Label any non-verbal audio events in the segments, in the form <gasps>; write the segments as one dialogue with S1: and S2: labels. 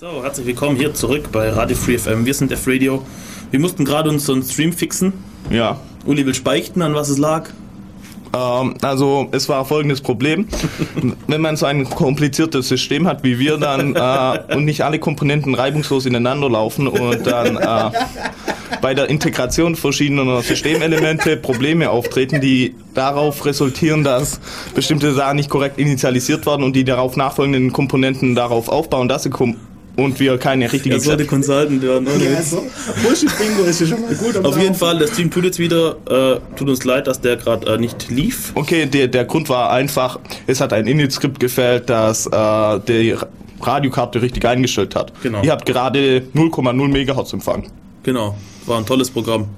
S1: So, herzlich willkommen hier zurück bei Radio Free FM. Wir sind F-Radio. Wir mussten gerade uns so einen Stream fixen.
S2: Ja.
S1: Uli will speichten, an was es lag.
S2: Ähm, also es war folgendes Problem. <laughs> Wenn man so ein kompliziertes System hat wie wir dann äh, und nicht alle Komponenten reibungslos ineinander laufen und dann äh, bei der Integration verschiedener Systemelemente Probleme auftreten, die darauf resultieren, dass bestimmte Sachen nicht korrekt initialisiert werden und die darauf nachfolgenden Komponenten darauf aufbauen, dass sie kom und wir keine richtige
S1: Er sollte Consultant werden. Ohne
S3: Ja, so. Bullshit-Bingo ist ja schon mal gut.
S1: Auf jeden. Fall, der Stream tut jetzt wieder. Äh, tut uns leid, dass der gerade äh, nicht lief.
S2: Okay, der, der Grund war einfach, es hat ein Init-Skript gefällt, das äh, die Radiokarte richtig eingestellt hat.
S1: Genau.
S2: Ihr habt gerade 0,0 Megahertz Empfang.
S1: Genau, war ein tolles Programm.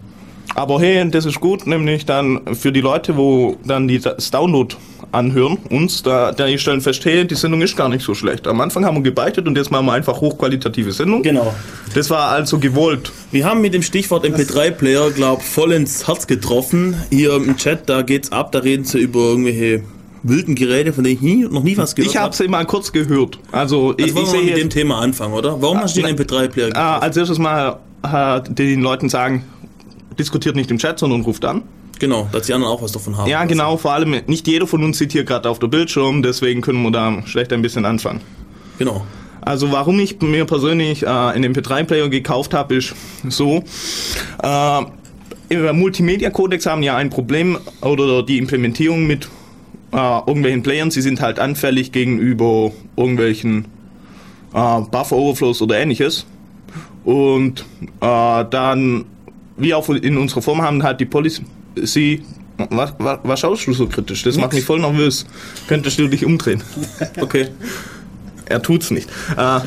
S2: Aber hey, das ist gut, nämlich dann für die Leute, wo dann die, das Download anhören, uns, da, da die stellen fest, hey, die Sendung ist gar nicht so schlecht. Am Anfang haben wir gebeichtet und jetzt machen wir einfach hochqualitative Sendung.
S1: Genau.
S2: Das war also gewollt.
S1: Wir haben mit dem Stichwort MP3-Player, glaub, voll ins Herz getroffen. Hier im Chat, da geht's ab, da reden sie über irgendwelche wilden Geräte, von denen ich nie, noch nie was gehört
S2: Ich habe sie mal kurz gehört. Also, ich,
S1: Also wollen
S2: ich
S1: wir mit dem Thema anfangen, oder? Warum hast du den MP3-Player gekauft?
S2: Ah, als erstes mal äh, den Leuten sagen, diskutiert nicht im Chat, sondern ruft an.
S1: Genau, dass die anderen auch was davon haben.
S2: Ja, genau, vor allem nicht jeder von uns sieht hier gerade auf der Bildschirm, deswegen können wir da schlecht ein bisschen anfangen.
S1: Genau.
S2: Also warum ich mir persönlich äh, einen MP3-Player gekauft habe, ist so, äh, im Multimedia-Codex haben ja ein Problem oder die Implementierung mit äh, irgendwelchen Playern, sie sind halt anfällig gegenüber irgendwelchen äh, Buffer-Overflows oder ähnliches. Und äh, dann, wie auch in unserer Form haben halt die Policy, was, was, was schaust du so kritisch? Das macht mich voll nervös. Könntest du dich umdrehen? <laughs>
S1: Okay.
S2: er tut's nicht. Äh,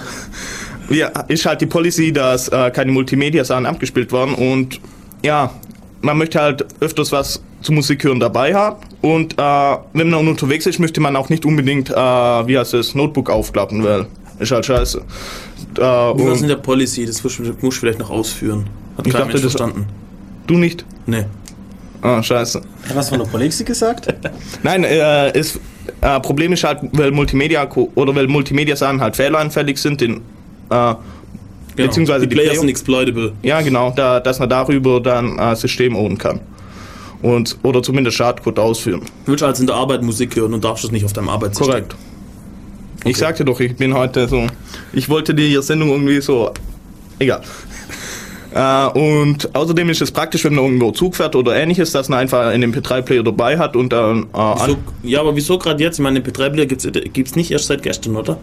S2: ja, ist halt die Policy, dass äh, keine Multimedia-Sachen abgespielt werden und ja, man möchte halt öfters was zu Musik hören dabei haben und äh, wenn man unterwegs ist, möchte man auch nicht unbedingt, äh, wie heißt es, Notebook aufklappen, weil ist halt scheiße. Äh, und
S1: in der Policy? Das musst du vielleicht noch ausführen. Hat
S2: Ich dachte,
S1: Mensch
S2: das-
S1: verstanden.
S2: du nicht?
S1: Nee.
S2: Ah, scheiße.
S3: Hat er was von der Politik <laughs> gesagt?
S2: Nein, äh, es, äh, Problem ist halt, weil Multimedia oder weil Multimedia-Sachen halt fehleranfällig sind, den, äh,
S1: Genau.
S2: Beziehungsweise
S1: die
S2: die
S1: Player sind exploitable.
S2: Ja, genau, da, dass man darüber dann äh, System ownen kann. Und, oder zumindest Schadcode ausführen.
S1: Du willst also in der Arbeit Musik hören und darfst es nicht auf deinem Arbeitssystem.
S2: Korrekt. Ich sagte doch, ich bin heute so. Ich wollte die Sendung irgendwie so. Egal. Äh, und außerdem ist es praktisch, wenn man irgendwo Zug fährt oder ähnliches, dass man einfach einen MP3-Player dabei hat und dann. Äh,
S1: Wieso, ja, aber wieso gerade jetzt? Ich meine, den P3-Player gibt's gibt's nicht erst seit gestern, oder?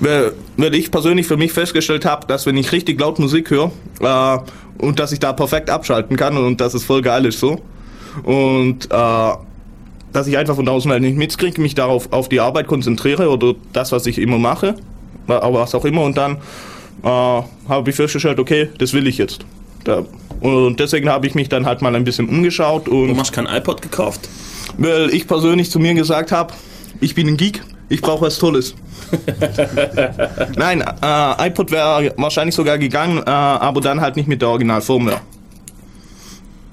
S2: weil, weil ich persönlich für mich festgestellt habe, dass wenn ich richtig laut Musik höre äh, und dass ich da perfekt abschalten kann und dass es voll geil ist so. Und äh, dass ich einfach von der Außenwelt nicht mitkriege, mich darauf auf die Arbeit konzentriere oder das, was ich immer mache, aber was auch immer und dann äh, habe ich festgestellt, okay, das will ich jetzt. Da, und deswegen habe ich mich dann halt mal ein bisschen umgeschaut und
S1: Warum hast du kein iPod gekauft?
S2: weil ich persönlich zu mir gesagt habe, ich bin ein Geek, ich brauche was Tolles. <laughs> Nein, äh, iPod wäre wahrscheinlich sogar gegangen, äh, aber dann halt nicht mit der Originalfirmware.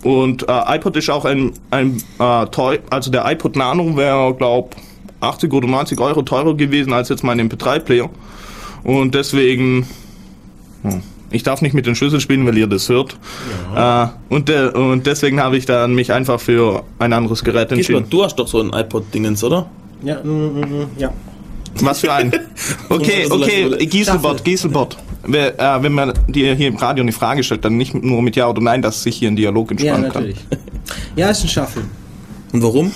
S2: Und äh, iPod ist auch ein, ein äh, teuer, also der iPod Nano wäre, glaub 80 oder 90 Euro teurer gewesen als jetzt mein MP3-Player. Und deswegen, hm, ich darf nicht mit den Schlüssel spielen, weil ihr das hört. Äh, und, de und deswegen habe ich dann mich einfach für ein anderes Gerät
S1: Gisbert,
S2: entschieden.
S1: du hast doch so ein iPod-Dingens, oder?
S3: Ja, mm, mm, mm, ja.
S2: Was für ein? <laughs> Okay, okay, Gieselbot, Gieselbot. Äh, wenn man dir hier im Radio eine Frage stellt, dann nicht nur mit Ja oder Nein, dass sich hier ein Dialog
S3: Ja,
S2: entspannen
S3: natürlich. Ja, ist ein Shuffle.
S1: Und warum?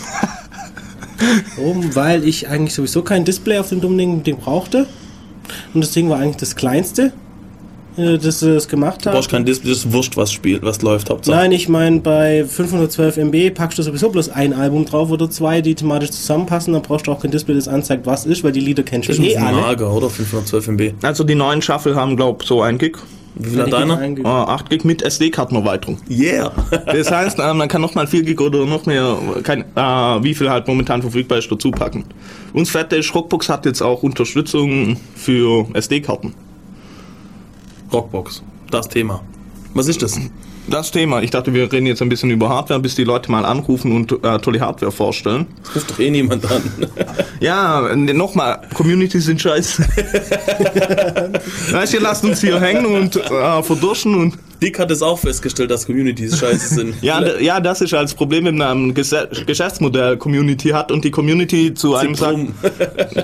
S1: <laughs>
S3: Oben, weil ich eigentlich sowieso kein Display auf dem dummen Ding, Ding brauchte. Und das Ding war eigentlich das kleinste, äh, das es gemacht
S1: Du
S3: hat.
S1: brauchst kein Display, das ist wurscht, was spielt, was läuft, Hauptsache.
S3: Nein, ich meine, bei 512 MB packst du sowieso bloß ein Album drauf oder zwei, die thematisch zusammenpassen. Dann brauchst du auch kein Display, das anzeigt, was ist, weil die Lieder kennst
S1: Das
S3: du
S1: ist
S3: eh alle.
S1: mager, oder? 512 MB.
S2: Also die neuen Shuffle haben, glaub so ein Gig.
S1: Wie viel hat deiner?
S3: ein-
S2: Äh, 8 Gig mit SD-Kartenerweiterung.
S1: Yeah!
S2: Das heißt, äh, man kann nochmal 4 Gig oder noch mehr, kein, äh, wie viel halt momentan verfügbar ist, dazu packen. Uns fette Rockbox hat jetzt auch Unterstützung für SD-Karten.
S1: Rockbox. Das Thema. Was ist das?
S2: Das Thema. Ich dachte, wir reden jetzt ein bisschen über Hardware, bis die Leute mal anrufen und äh, tolle Hardware vorstellen.
S1: Das ruft doch eh niemand an. <laughs>
S2: Ja, nochmal, Communities sind scheiße. <laughs> weißt du, lasst uns hier hängen und äh, verdurschen und.
S1: Dick hat es auch festgestellt, dass Communities scheiße sind. <laughs>
S2: Ja, ja, das ist als Problem, wenn man ein Gese- Geschäftsmodell Community hat und die Community zu einem sagt,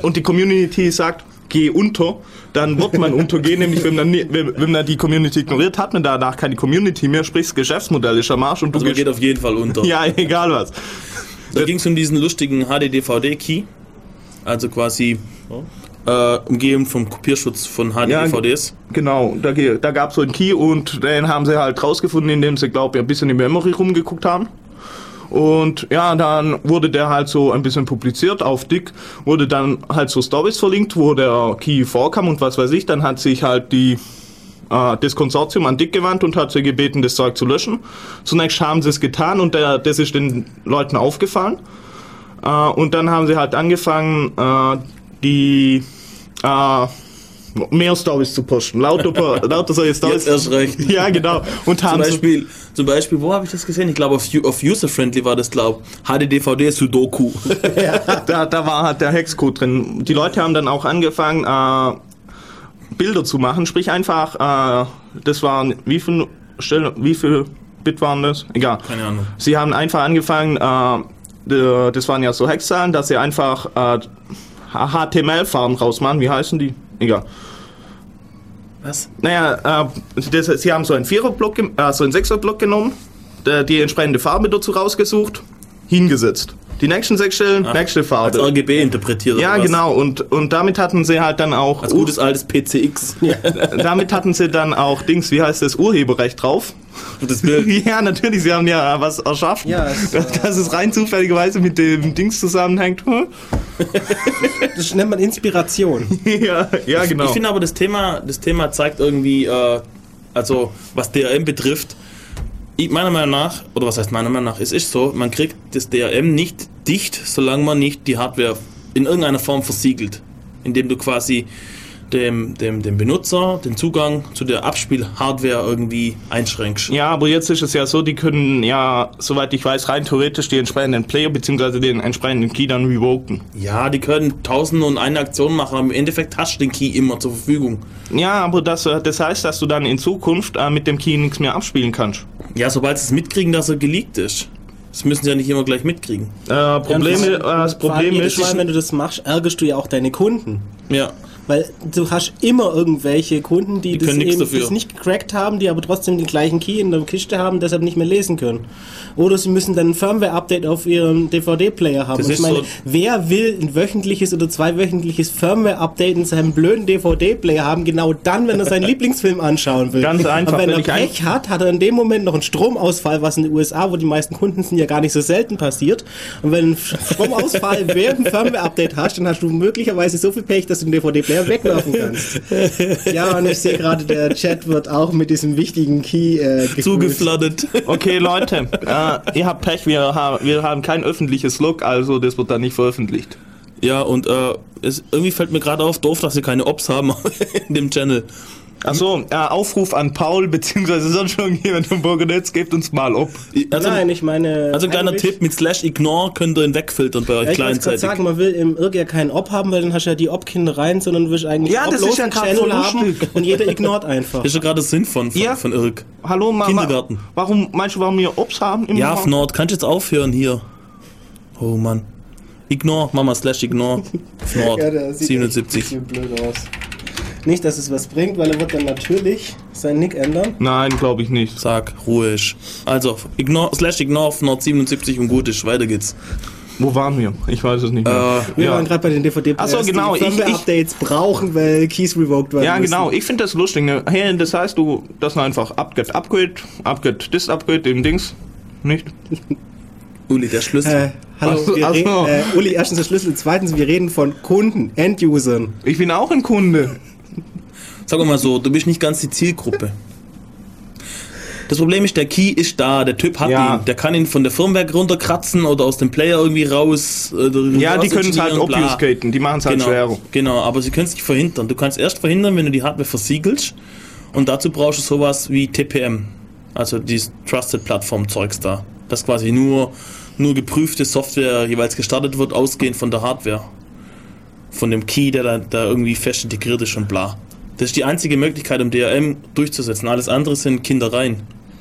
S2: und die Community sagt, geh unter, dann wird man <laughs> untergehen, nämlich wenn man, wenn, wenn man die Community ignoriert, hat man danach keine Community mehr, sprich das Geschäftsmodell ist am Arsch und du
S1: Also man
S2: gehst,
S1: geht auf jeden Fall unter.
S2: ja, <laughs> egal was.
S1: Da ging es um diesen lustigen HD-DVD-Key. Also quasi äh, umgeben vom Kopierschutz von HD-DVDs.
S2: Genau, da, da gab es so einen Key und den haben sie halt rausgefunden, indem sie, glaube ich, ein bisschen in Memory rumgeguckt haben. Und ja, dann wurde der halt so ein bisschen publiziert auf Dick, wurde dann halt so Stories verlinkt, wo der Key vorkam und was weiß ich. Dann hat sich halt die äh, das Konsortium an Dick gewandt und hat sie gebeten, das Zeug zu löschen. Zunächst haben sie es getan und der, das ist den Leuten aufgefallen. Äh, und dann haben sie halt angefangen, äh, die äh, mehr Stories zu posten. Lauter, <laughs> lauter solche Stories.
S1: Jetzt erst recht. <laughs>
S2: Ja, genau. Und
S1: Zum
S2: haben sie,
S1: Beispiel, zum Beispiel, wo habe ich das gesehen? Ich glaube, auf, auf User-Friendly war das, glaube HD-DVD Sudoku. <laughs>
S2: da, da war halt der Hexcode drin. Die Leute haben dann auch angefangen, äh, Bilder zu machen, sprich einfach, äh, das waren, wie viel, wie viel Bit waren das? Egal.
S1: Keine Ahnung.
S2: Sie haben einfach angefangen, äh, das waren ja so Hexzahlen, dass sie einfach äh, HTML-Farben rausmachen. Wie heißen die? Egal.
S1: Was?
S2: Naja, äh, das, sie haben so einen Viererblock, äh, so einen Sechserblock genommen, die entsprechende Farbe dazu rausgesucht, hingesetzt. Die nächsten sechs Stellen, nächste
S1: Als
S2: Farbe.
S1: RGB interpretiert.
S2: Ja,
S1: oder was?
S2: genau. Und, und damit hatten sie halt dann auch,
S1: Als gutes altes PCX. <laughs>
S2: damit hatten sie dann auch Dings, wie heißt das, Urheberrecht drauf.
S1: Das Bild. <laughs>
S2: Ja, natürlich, sie haben ja was erschaffen.
S3: Ja, es,
S2: dass, dass es rein zufälligerweise mit dem Dings zusammenhängt. <laughs>
S3: Das nennt man Inspiration.
S2: ja, ja, genau.
S1: Ich finde aber, das Thema, das Thema zeigt irgendwie, äh, also was DRM betrifft, ich, meiner Meinung nach, oder was heißt meiner Meinung nach, es ist so, man kriegt das DRM nicht dicht, solange man nicht die Hardware in irgendeiner Form versiegelt. Indem du quasi dem, dem, dem Benutzer den Zugang zu der Abspielhardware irgendwie einschränkst.
S2: Ja, aber jetzt ist es ja so, die können ja, soweit ich weiß, rein theoretisch die entsprechenden Player bzw. den entsprechenden Key dann revoken.
S1: Ja, die können tausend und eine Aktion machen, aber im Endeffekt hast du den Key immer zur Verfügung.
S2: Ja, aber das, äh, das heißt, dass du dann in Zukunft äh, mit dem Key nichts mehr abspielen kannst.
S1: Ja, sobald sie es mitkriegen, dass er geleakt ist. Das müssen sie ja nicht immer gleich mitkriegen.
S2: Äh, Probleme, äh, das
S3: allem
S2: Problem ist,
S3: Mal, wenn du das machst, ärgerst du ja auch deine Kunden.
S1: Ja.
S3: Weil du hast immer irgendwelche Kunden, die, das,
S1: können nix
S3: eben, das nicht gecrackt haben, die aber trotzdem den gleichen Key in der Kiste haben, deshalb nicht mehr lesen können. Oder sie müssen dann ein Firmware-Update auf ihrem DVD-Player haben.
S1: Das
S3: ich meine,
S1: so-
S3: wer will ein wöchentliches oder zweiwöchentliches Firmware-Update in seinem blöden DVD-Player haben, genau dann, wenn er seinen <laughs> Lieblingsfilm anschauen will?
S2: Ganz einfach,
S3: Aber wenn,
S2: wenn
S3: er
S2: ein-
S3: Pech hat, hat er in dem Moment noch einen Stromausfall, was in den USA, wo die meisten Kunden sind, ja gar nicht so selten passiert. Und wenn ein Stromausfall <laughs> während dem Firmware-Update hast, dann hast du möglicherweise so viel Pech, dass du den DVD-Player wegwerfen kannst. Ja, und ich sehe gerade, der Chat wird auch mit diesem wichtigen Key äh, gefüllt.
S1: Zugeflattert.
S2: okay, Leute, äh, ihr habt Pech, wir, haben wir haben kein öffentliches Log, also das wird dann nicht veröffentlicht.
S1: Ja, und äh, es, irgendwie fällt mir gerade auf, doof, dass wir keine Ops haben <laughs> in dem Channel.
S2: Achso, äh, Aufruf an Paul, beziehungsweise sonst schon jemand vom Burgenetz, gebt uns mal ob.
S1: Also,
S3: Nein, ich meine.
S1: also ein kleiner Tipp, mit Slash Ignore könnt ihr ihn wegfiltern bei euch
S3: Ja, ich
S1: kleinzeitig.
S3: sagen, man will im Irg ja keinen Op haben, weil dann hast du ja die Op-Kinder rein, sondern du willst eigentlich
S2: Ja, das ist ja
S3: Channel haben und jeder ignort einfach.
S1: Das ist ja gerade der Sinn von, von,
S2: Ja.
S1: von Irk.
S2: Hallo Mama.
S1: Kindergarten.
S2: Warum, meinst du, warum wir Obst haben? Im
S1: Ja? Fnord, kannst du jetzt aufhören hier? Oh Mann. Ignore, Mama Slash Ignore. Fnord, <laughs>
S3: Ja, der sieht echt ein
S1: 77.
S3: bisschen blöd aus. Nicht, dass es was bringt, weil er wird dann natürlich seinen Nick ändern.
S2: Nein, glaube ich nicht.
S1: Sag, ruhig. Also, Ignore, Slash Ignore, Fnord 77 und gut ist. Weiter geht's.
S2: Wo waren wir? Ich weiß es nicht mehr.
S1: Äh,
S3: Wir
S2: Ja.
S3: waren gerade bei den dvd
S2: Ach so, genau,
S3: die
S2: ich-
S3: Firmware-Updates brauchen, weil Keys revoked werden
S2: ja,
S3: müssen.
S2: genau. Ich finde das lustig. Ne? Hey, das heißt, du, das ist einfach Upgrade, Upgrade, Upgrade, das Upgrade, dem Dings. Nicht?
S1: Uli, der Schlüssel.
S3: Äh, hallo,
S2: Ach so,
S3: wir
S2: ach
S3: reden,
S2: so.
S3: äh, Uli, erstens der Schlüssel, zweitens, wir reden von Kunden, End-Usern.
S2: Ich bin auch ein Kunde.
S1: Sag mal so, du bist nicht ganz die Zielgruppe. Das Problem ist, der Key ist da, der Typ hat
S2: Ja.
S1: ihn. Der kann ihn von der Firmware runterkratzen oder aus dem Player irgendwie raus. Äh,
S2: Ja, die
S1: raus
S2: können es halt obfuscaten. Die machen es halt
S1: Genau,
S2: schwerer.
S1: genau, aber sie können es nicht verhindern. Du kannst erst verhindern, wenn du die Hardware versiegelst. Und dazu brauchst du sowas wie TPM. Also dieses Trusted-Plattform-Zeugs da. Dass quasi nur, nur geprüfte Software jeweils gestartet wird, ausgehend von der Hardware. Von dem Key, der da, da irgendwie fest integriert ist und bla. Das ist die einzige Möglichkeit, um DRM durchzusetzen. Alles andere sind Kindereien.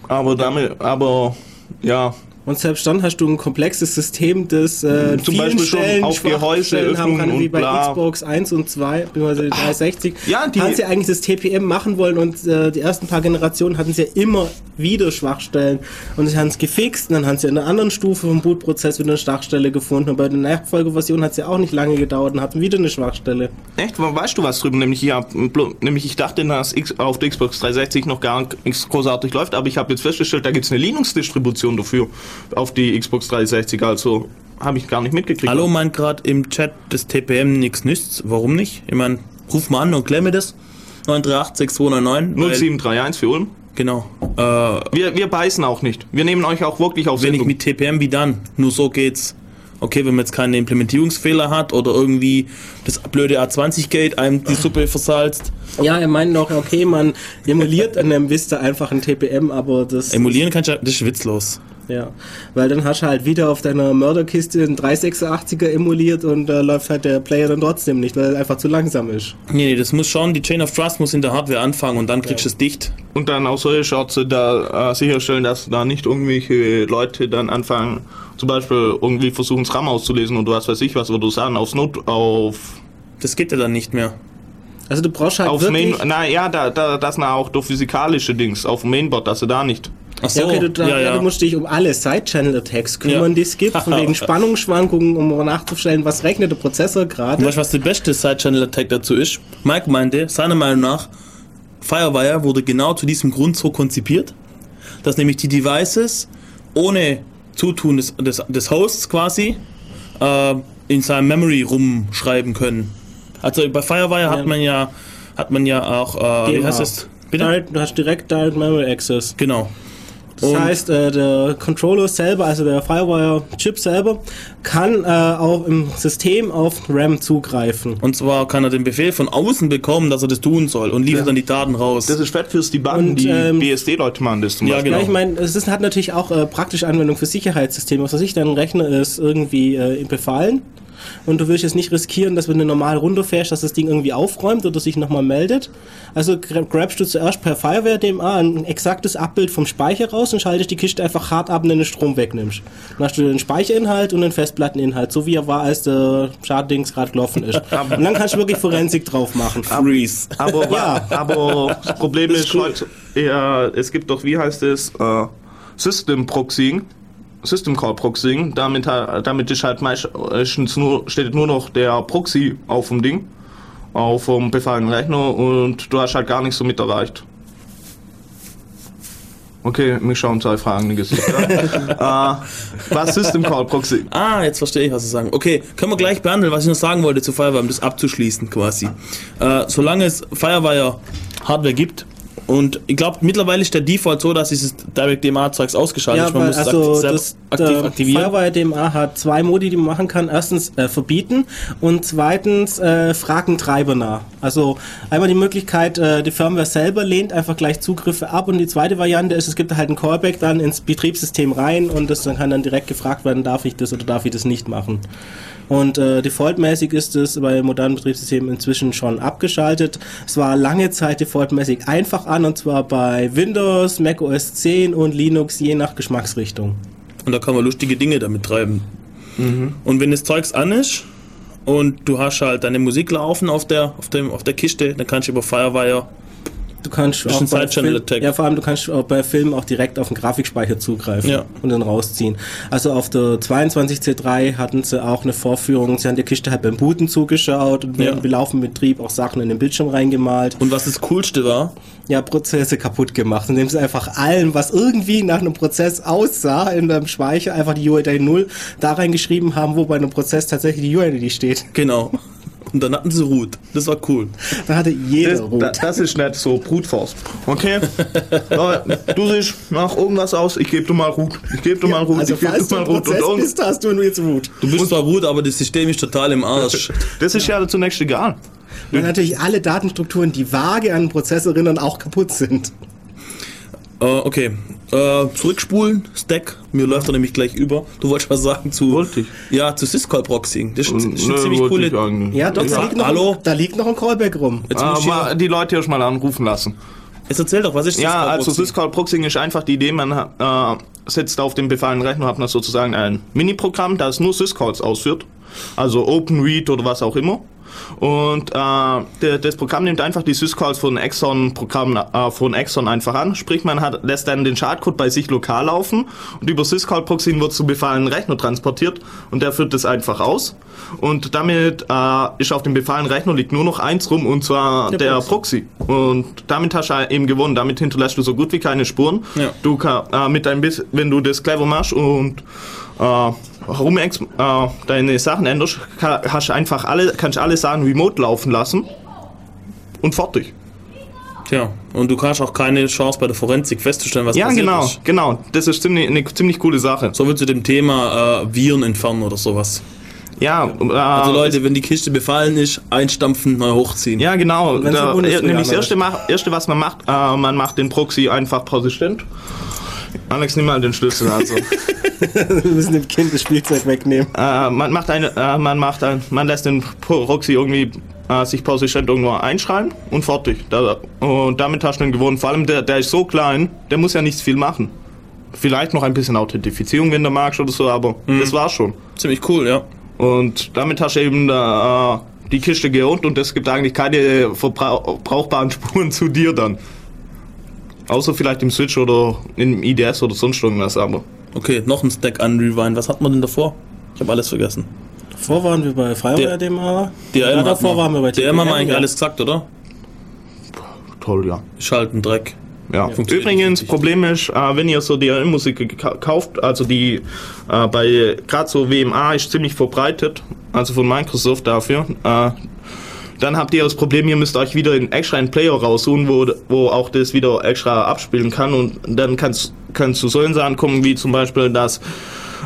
S2: Aber damit, aber ja,
S3: Und selbst dann hast du ein komplexes System, das äh,
S2: Zum
S3: vielen
S2: Beispiel schon
S3: Stellen
S2: auf
S3: Schwachstellen haben kann,
S2: Gehäuseöffnungen
S3: wie bei
S2: bla.
S3: Xbox 1 und 2, beziehungsweise 360.
S2: Ja, die-
S3: haben sie eigentlich das TPM machen wollen und äh, die ersten paar Generationen hatten sie ja immer wieder Schwachstellen und sie haben es gefixt und dann haben sie in einer anderen Stufe vom Bootprozess wieder eine Schwachstelle gefunden und bei der Nachfolgeversion hat es ja auch nicht lange gedauert und hatten wieder eine Schwachstelle.
S2: Echt? Weißt du was drüber? Nämlich, ja, nämlich ich dachte, dass X auf der Xbox 360 noch gar nichts großartig läuft, aber ich habe jetzt festgestellt, da gibt es eine Linux-Distribution dafür auf die Xbox 360, also habe ich gar nicht mitgekriegt.
S1: Hallo meint gerade im Chat das TPM nichts nützt. Warum nicht? Ich meine, ruf mal an und klär mir das. 938 299. weil-
S2: 0731 für Ulm.
S1: Genau. Äh,
S2: Wir, wir beißen auch nicht. Wir nehmen euch auch wirklich auf
S1: wenn ich
S2: Sendung.
S1: mit TPM wie dann, nur so geht's. Okay, wenn man jetzt keine Implementierungsfehler hat oder irgendwie das blöde A20-Gate einem die Suppe versalzt.
S3: Ja, er meint noch, okay, man emuliert in einem Vista einfach ein TPM, aber das
S1: Emulieren kannst du, das ist witzlos.
S3: Ja, weil dann hast du halt wieder auf deiner Mörderkiste einen 386er emuliert und da läuft halt der Player dann trotzdem nicht, weil er einfach zu langsam ist.
S1: Nee, nee, das muss schon, die Chain of Trust muss in der Hardware anfangen und dann kriegst du es dicht.
S2: Und dann auch solche Schorze da äh, sicherstellen, dass da nicht irgendwelche Leute dann anfangen, zum Beispiel irgendwie versuchen, das RAM auszulesen und was weiß ich was, wo du sagen, aufs Not, auf,
S1: Das geht ja dann nicht mehr.
S3: Also du brauchst halt
S2: auf
S3: wirklich...
S2: Main, na ja, da, da, das na auch durch physikalische Dings, auf dem Mainboard, dass du da nicht.
S1: Ach so,
S3: ja, okay, du, da,
S1: ja, ja.
S3: du musst dich um alle Side-Channel-Attacks kümmern, die es gibt, <laughs> von wegen Spannungsschwankungen, um nachzustellen, was rechnet der Prozessor gerade.
S1: weißt du, was der beste Side-Channel-Attack dazu ist? Mike meinte, seiner Meinung nach, Firewire wurde genau zu diesem Grund so konzipiert, dass nämlich die Devices ohne Zutun des, des, des Hosts quasi äh, in seinem Memory rumschreiben können. Also bei Firewire hat man ja hat man ja auch, äh, wie
S3: DMA.
S1: heißt es? Bitte?
S3: Direct, du hast direkt Direct Memory Access.
S1: Genau.
S3: Das
S1: Und-
S3: heißt, äh, der Controller selber, also der Firewire-Chip selber, kann äh, auch im System auf RAM zugreifen.
S1: Und zwar kann er den Befehl von außen bekommen, dass er das tun soll und liefert dann die Daten raus.
S2: Das ist fett fürs Debuggen,
S3: Und,
S2: die
S3: ähm,
S2: BSD-Leute machen das zum
S1: Ja,
S2: Beispiel.
S1: genau.
S3: Ja, ich meine, es ist, hat natürlich auch äh, praktische Anwendung für Sicherheitssysteme. Was weiß ich, dein Rechner ist irgendwie äh, befallen und du willst jetzt nicht riskieren, dass wenn du normal runterfährst, dass das Ding irgendwie aufräumt oder sich nochmal meldet. Also gra- grabst du zuerst per Fireware-DMA ein exaktes Abbild vom Speicher raus und schaltest die Kiste einfach hart ab, wenn du den Strom wegnimmst. Dann hast du den Speicherinhalt und den Festplatteninhalt, so wie er war, als der Schaddings gerade gelaufen ist. <laughs> und dann kannst du wirklich Forensik drauf machen.
S1: Freeze.
S2: Aber,
S3: Ja.
S2: aber das Problem
S1: Das
S2: ist,
S1: ist cool.
S2: heute, ja, es gibt doch, wie heißt es, äh, System Proxying, System Call Proxying. Damit, damit ist halt meistens nur, steht nur noch der Proxy auf dem Ding, auf dem befallenen Rechner und du hast halt gar nichts so mit erreicht. Okay, mich schauen zwei Fragen in Gesichter. <laughs> äh, was System Call Proxy?
S1: Ah, jetzt verstehe ich, was Sie sagen. Okay, können wir gleich behandeln, was ich noch sagen wollte zu Firewire, um das abzuschließen quasi. Äh, solange es Firewire Hardware gibt, und ich glaube, mittlerweile ist der Default so, dass dieses Direct-DMA-Zeugs ausgeschaltet
S3: Ja,
S1: ist. Man
S3: weil,
S1: muss es
S3: also
S1: aktiv,
S3: das,
S1: aktiv aktivieren.
S3: Firewire DMA hat zwei Modi, die man machen kann. Erstens äh, verbieten und zweitens äh, fragen Treiber nach. Also einmal die Möglichkeit, äh, die Firmware selber lehnt einfach gleich Zugriffe ab und die zweite Variante ist, es gibt halt ein Callback dann ins Betriebssystem rein und das dann kann dann direkt gefragt werden, darf ich das oder darf ich das nicht machen. Und äh, defaultmäßig ist es bei modernen Betriebssystemen inzwischen schon abgeschaltet. Es war lange Zeit defaultmäßig einfach an und zwar bei Windows, Mac OS 10 und Linux je nach Geschmacksrichtung.
S1: Und da kann man lustige Dinge damit treiben. Und wenn das Zeugs an ist und du hast halt deine Musik laufen auf der, auf dem, auf der Kiste, dann kannst du über Firewire
S3: Du kannst auch bei Film-. Ja, vor allem du kannst auch bei Filmen auch direkt auf den Grafikspeicher zugreifen
S1: Ja.
S3: und dann rausziehen. Also auf der 22C3 hatten sie auch eine Vorführung, sie haben der Kiste halt beim Booten zugeschaut und
S1: Ja.
S3: während wir laufen Betrieb auch Sachen in den Bildschirm reingemalt.
S1: Und was das Coolste war,
S3: ja, Prozesse kaputt gemacht, indem sie einfach allen, was irgendwie nach einem Prozess aussah, in einem Speicher einfach die UID 0 da reingeschrieben haben, wo bei einem Prozess tatsächlich die UID steht.
S1: genau. Und dann hatten sie Root. Das war cool.
S3: Da hatte jeder
S2: Das,
S3: Rot.
S2: da- das ist nicht so Brute Force. Okay? <laughs> Du siehst nach irgendwas aus, ich gebe dir mal Root. Ich gebe dir mal Root.
S3: also
S2: ich gebe dir
S3: du
S2: mal Root. Und, und
S3: bist, hast du nur jetzt Root.
S1: Du bist zwar Root, aber das System ist total im Arsch.
S2: das ist ja zunächst egal.
S3: Weil natürlich alle Datenstrukturen, die vage an einen Prozess erinnern, auch kaputt sind.
S1: Äh, okay. Äh, zurückspulen, Stack. Mir läuft er nämlich gleich über. Du wolltest was sagen zu.
S2: Wollte ich.
S1: Ja, zu Syscall Proxying. Das ist, das ist
S2: Nö,
S1: eine ziemlich coole.
S3: Ja, doch,
S1: Ja,
S3: da, liegt noch,
S1: hallo?
S3: da liegt noch ein Callback rum.
S1: Jetzt,
S2: Äh,
S1: muss ich
S2: mal
S1: hier,
S2: die Leute erst mal anrufen lassen.
S1: jetzt erzähl doch, was ist
S2: Ja,
S1: Syscall
S2: also
S1: Proxying?
S2: Syscall Proxying ist einfach die Idee, man äh, setzt auf den befallenen Rechner, hat man sozusagen ein Mini-Programm, das nur Syscalls ausführt, also OpenRead oder was auch immer. Und äh, das Programm nimmt einfach die Syscalls von Exxon Programm äh, von Exxon einfach an. Sprich, man hat, lässt dann den Schadcode bei sich lokal laufen und über Syscall Proxying wird zu befallenen Rechner transportiert und der führt das einfach aus. Und damit äh, ist auf dem befallenen Rechner liegt nur noch eins rum und zwar
S3: Der
S2: der,
S3: Proxy.
S2: Proxy. Und damit hast du eben gewonnen. Damit hinterlässt du so gut wie keine Spuren.
S1: Ja.
S2: Du kann, äh, mit deinem Biss, wenn du das clever machst und äh, rum äh, deine Sachen änderst, kann, hast du einfach alle, kannst du alle Sachen remote laufen lassen und fertig.
S1: Tja, und du hast auch keine Chance bei der Forensik festzustellen, was
S2: Ja,
S1: passiert
S2: genau,
S1: ist.
S2: genau. Das ist ziemlich, eine ziemlich coole Sache.
S1: So wie zu dem Thema äh, Viren entfernen oder sowas.
S2: Ja, äh,
S1: Also Leute, wenn die Kiste befallen ist, einstampfen, neu hochziehen.
S2: Ja, genau. Da,
S3: Bundestrojaner
S2: nämlich das erste, erste, was man macht, äh, man macht den Proxy einfach persistent. Alex, nimm mal den Schlüssel. Also. <laughs>
S3: Wir müssen dem Kind das Spielzeug wegnehmen.
S2: äh, man macht eine, äh, man macht ein, man lässt den Proxy irgendwie äh, sich persistent irgendwo einschreiben und fertig. Da, und damit hast du ihn gewonnen. Vor allem der, der ist so klein, der muss ja nicht viel machen. Vielleicht noch ein bisschen Authentifizierung, wenn du magst oder so, aber das war's schon.
S1: Ziemlich cool, ja.
S2: Und damit hast du eben äh, die Kiste geohnt und es gibt eigentlich keine verbrauch- brauchbaren <laughs> Spuren zu dir dann. Außer vielleicht im Switch oder im IDS oder sonst irgendwas, aber.
S1: Okay, noch ein Stack an Rewind. Was hat man denn davor? Ich habe alles vergessen.
S3: Davor waren wir bei Fireware DMA.
S1: DRM
S3: ja, davor waren wir bei
S1: DRM haben wir eigentlich
S3: ja.
S1: alles gesagt, oder?
S2: Toll, ja.
S1: Ist halt ein Dreck.
S2: Ja.
S1: funktioniert
S2: Übrigens. Problem ist, äh, wenn ihr so DRM-Musik kauft, also die äh, bei gerade so WMA ist ziemlich verbreitet, also von Microsoft dafür, äh, dann habt ihr das Problem, ihr müsst euch wieder in extra einen Player raussuchen, wo, wo auch das wieder extra abspielen kann und dann kannst kannst zu solchen Sachen kommen, wie zum Beispiel, dass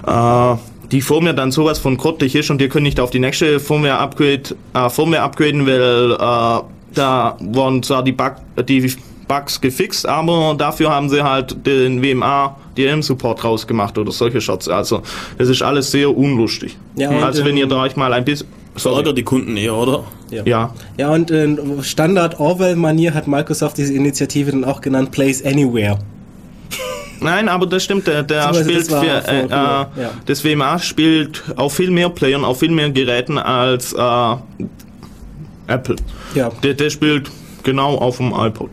S2: äh, die Firmware dann sowas von grottig ist und ihr könnt nicht auf die nächste Firmware Upgrade äh, Firmware upgraden, weil äh, da wurden zwar die, Bug, die Bugs gefixt, aber dafür haben sie halt den WMA DRM Support rausgemacht oder solche Shots. Also das ist alles sehr unlustig.
S3: Ja,
S2: also wenn
S3: ähm,
S2: ihr da euch mal ein bisschen
S1: Verärgert die Kunden eher, oder?
S2: ja,
S3: Ja, und in Standard Orwell-Manier hat Microsoft diese Initiative dann auch genannt Place Anywhere.
S2: Nein, aber das stimmt, der, der spielt
S3: das
S2: für, äh, äh,
S3: ja.
S2: das WMA spielt auf viel mehr Playern, auf viel mehr Geräten als äh, Apple.
S3: Ja,
S2: Der, der spielt genau auf dem iPod.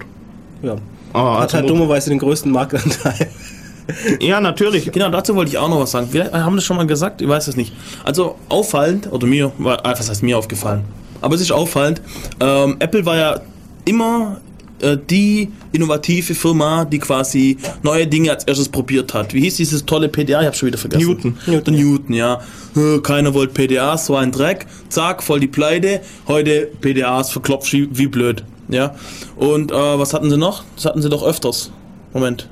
S3: ja.
S2: Ah,
S3: Hat halt dummerweise den größten Marktanteil.
S2: Ja, natürlich.
S1: Genau, dazu wollte ich auch noch was sagen. Wir haben das schon mal gesagt, ich weiß es nicht. Also auffallend, oder mir, ah, was heißt mir aufgefallen? Aber es ist auffallend, ähm, Apple war ja immer äh, die innovative Firma, die quasi neue Dinge als erstes probiert hat. Wie hieß dieses tolle PDA? Ich habe schon wieder vergessen.
S2: Newton.
S1: Newton, Newton ja. Äh, Keiner wollte PDAs, so ein Dreck. Zack, voll die Pleite. Heute PDAs verklopft wie, wie blöd. Ja. Und äh, was hatten sie noch? Das hatten sie doch öfters. Moment.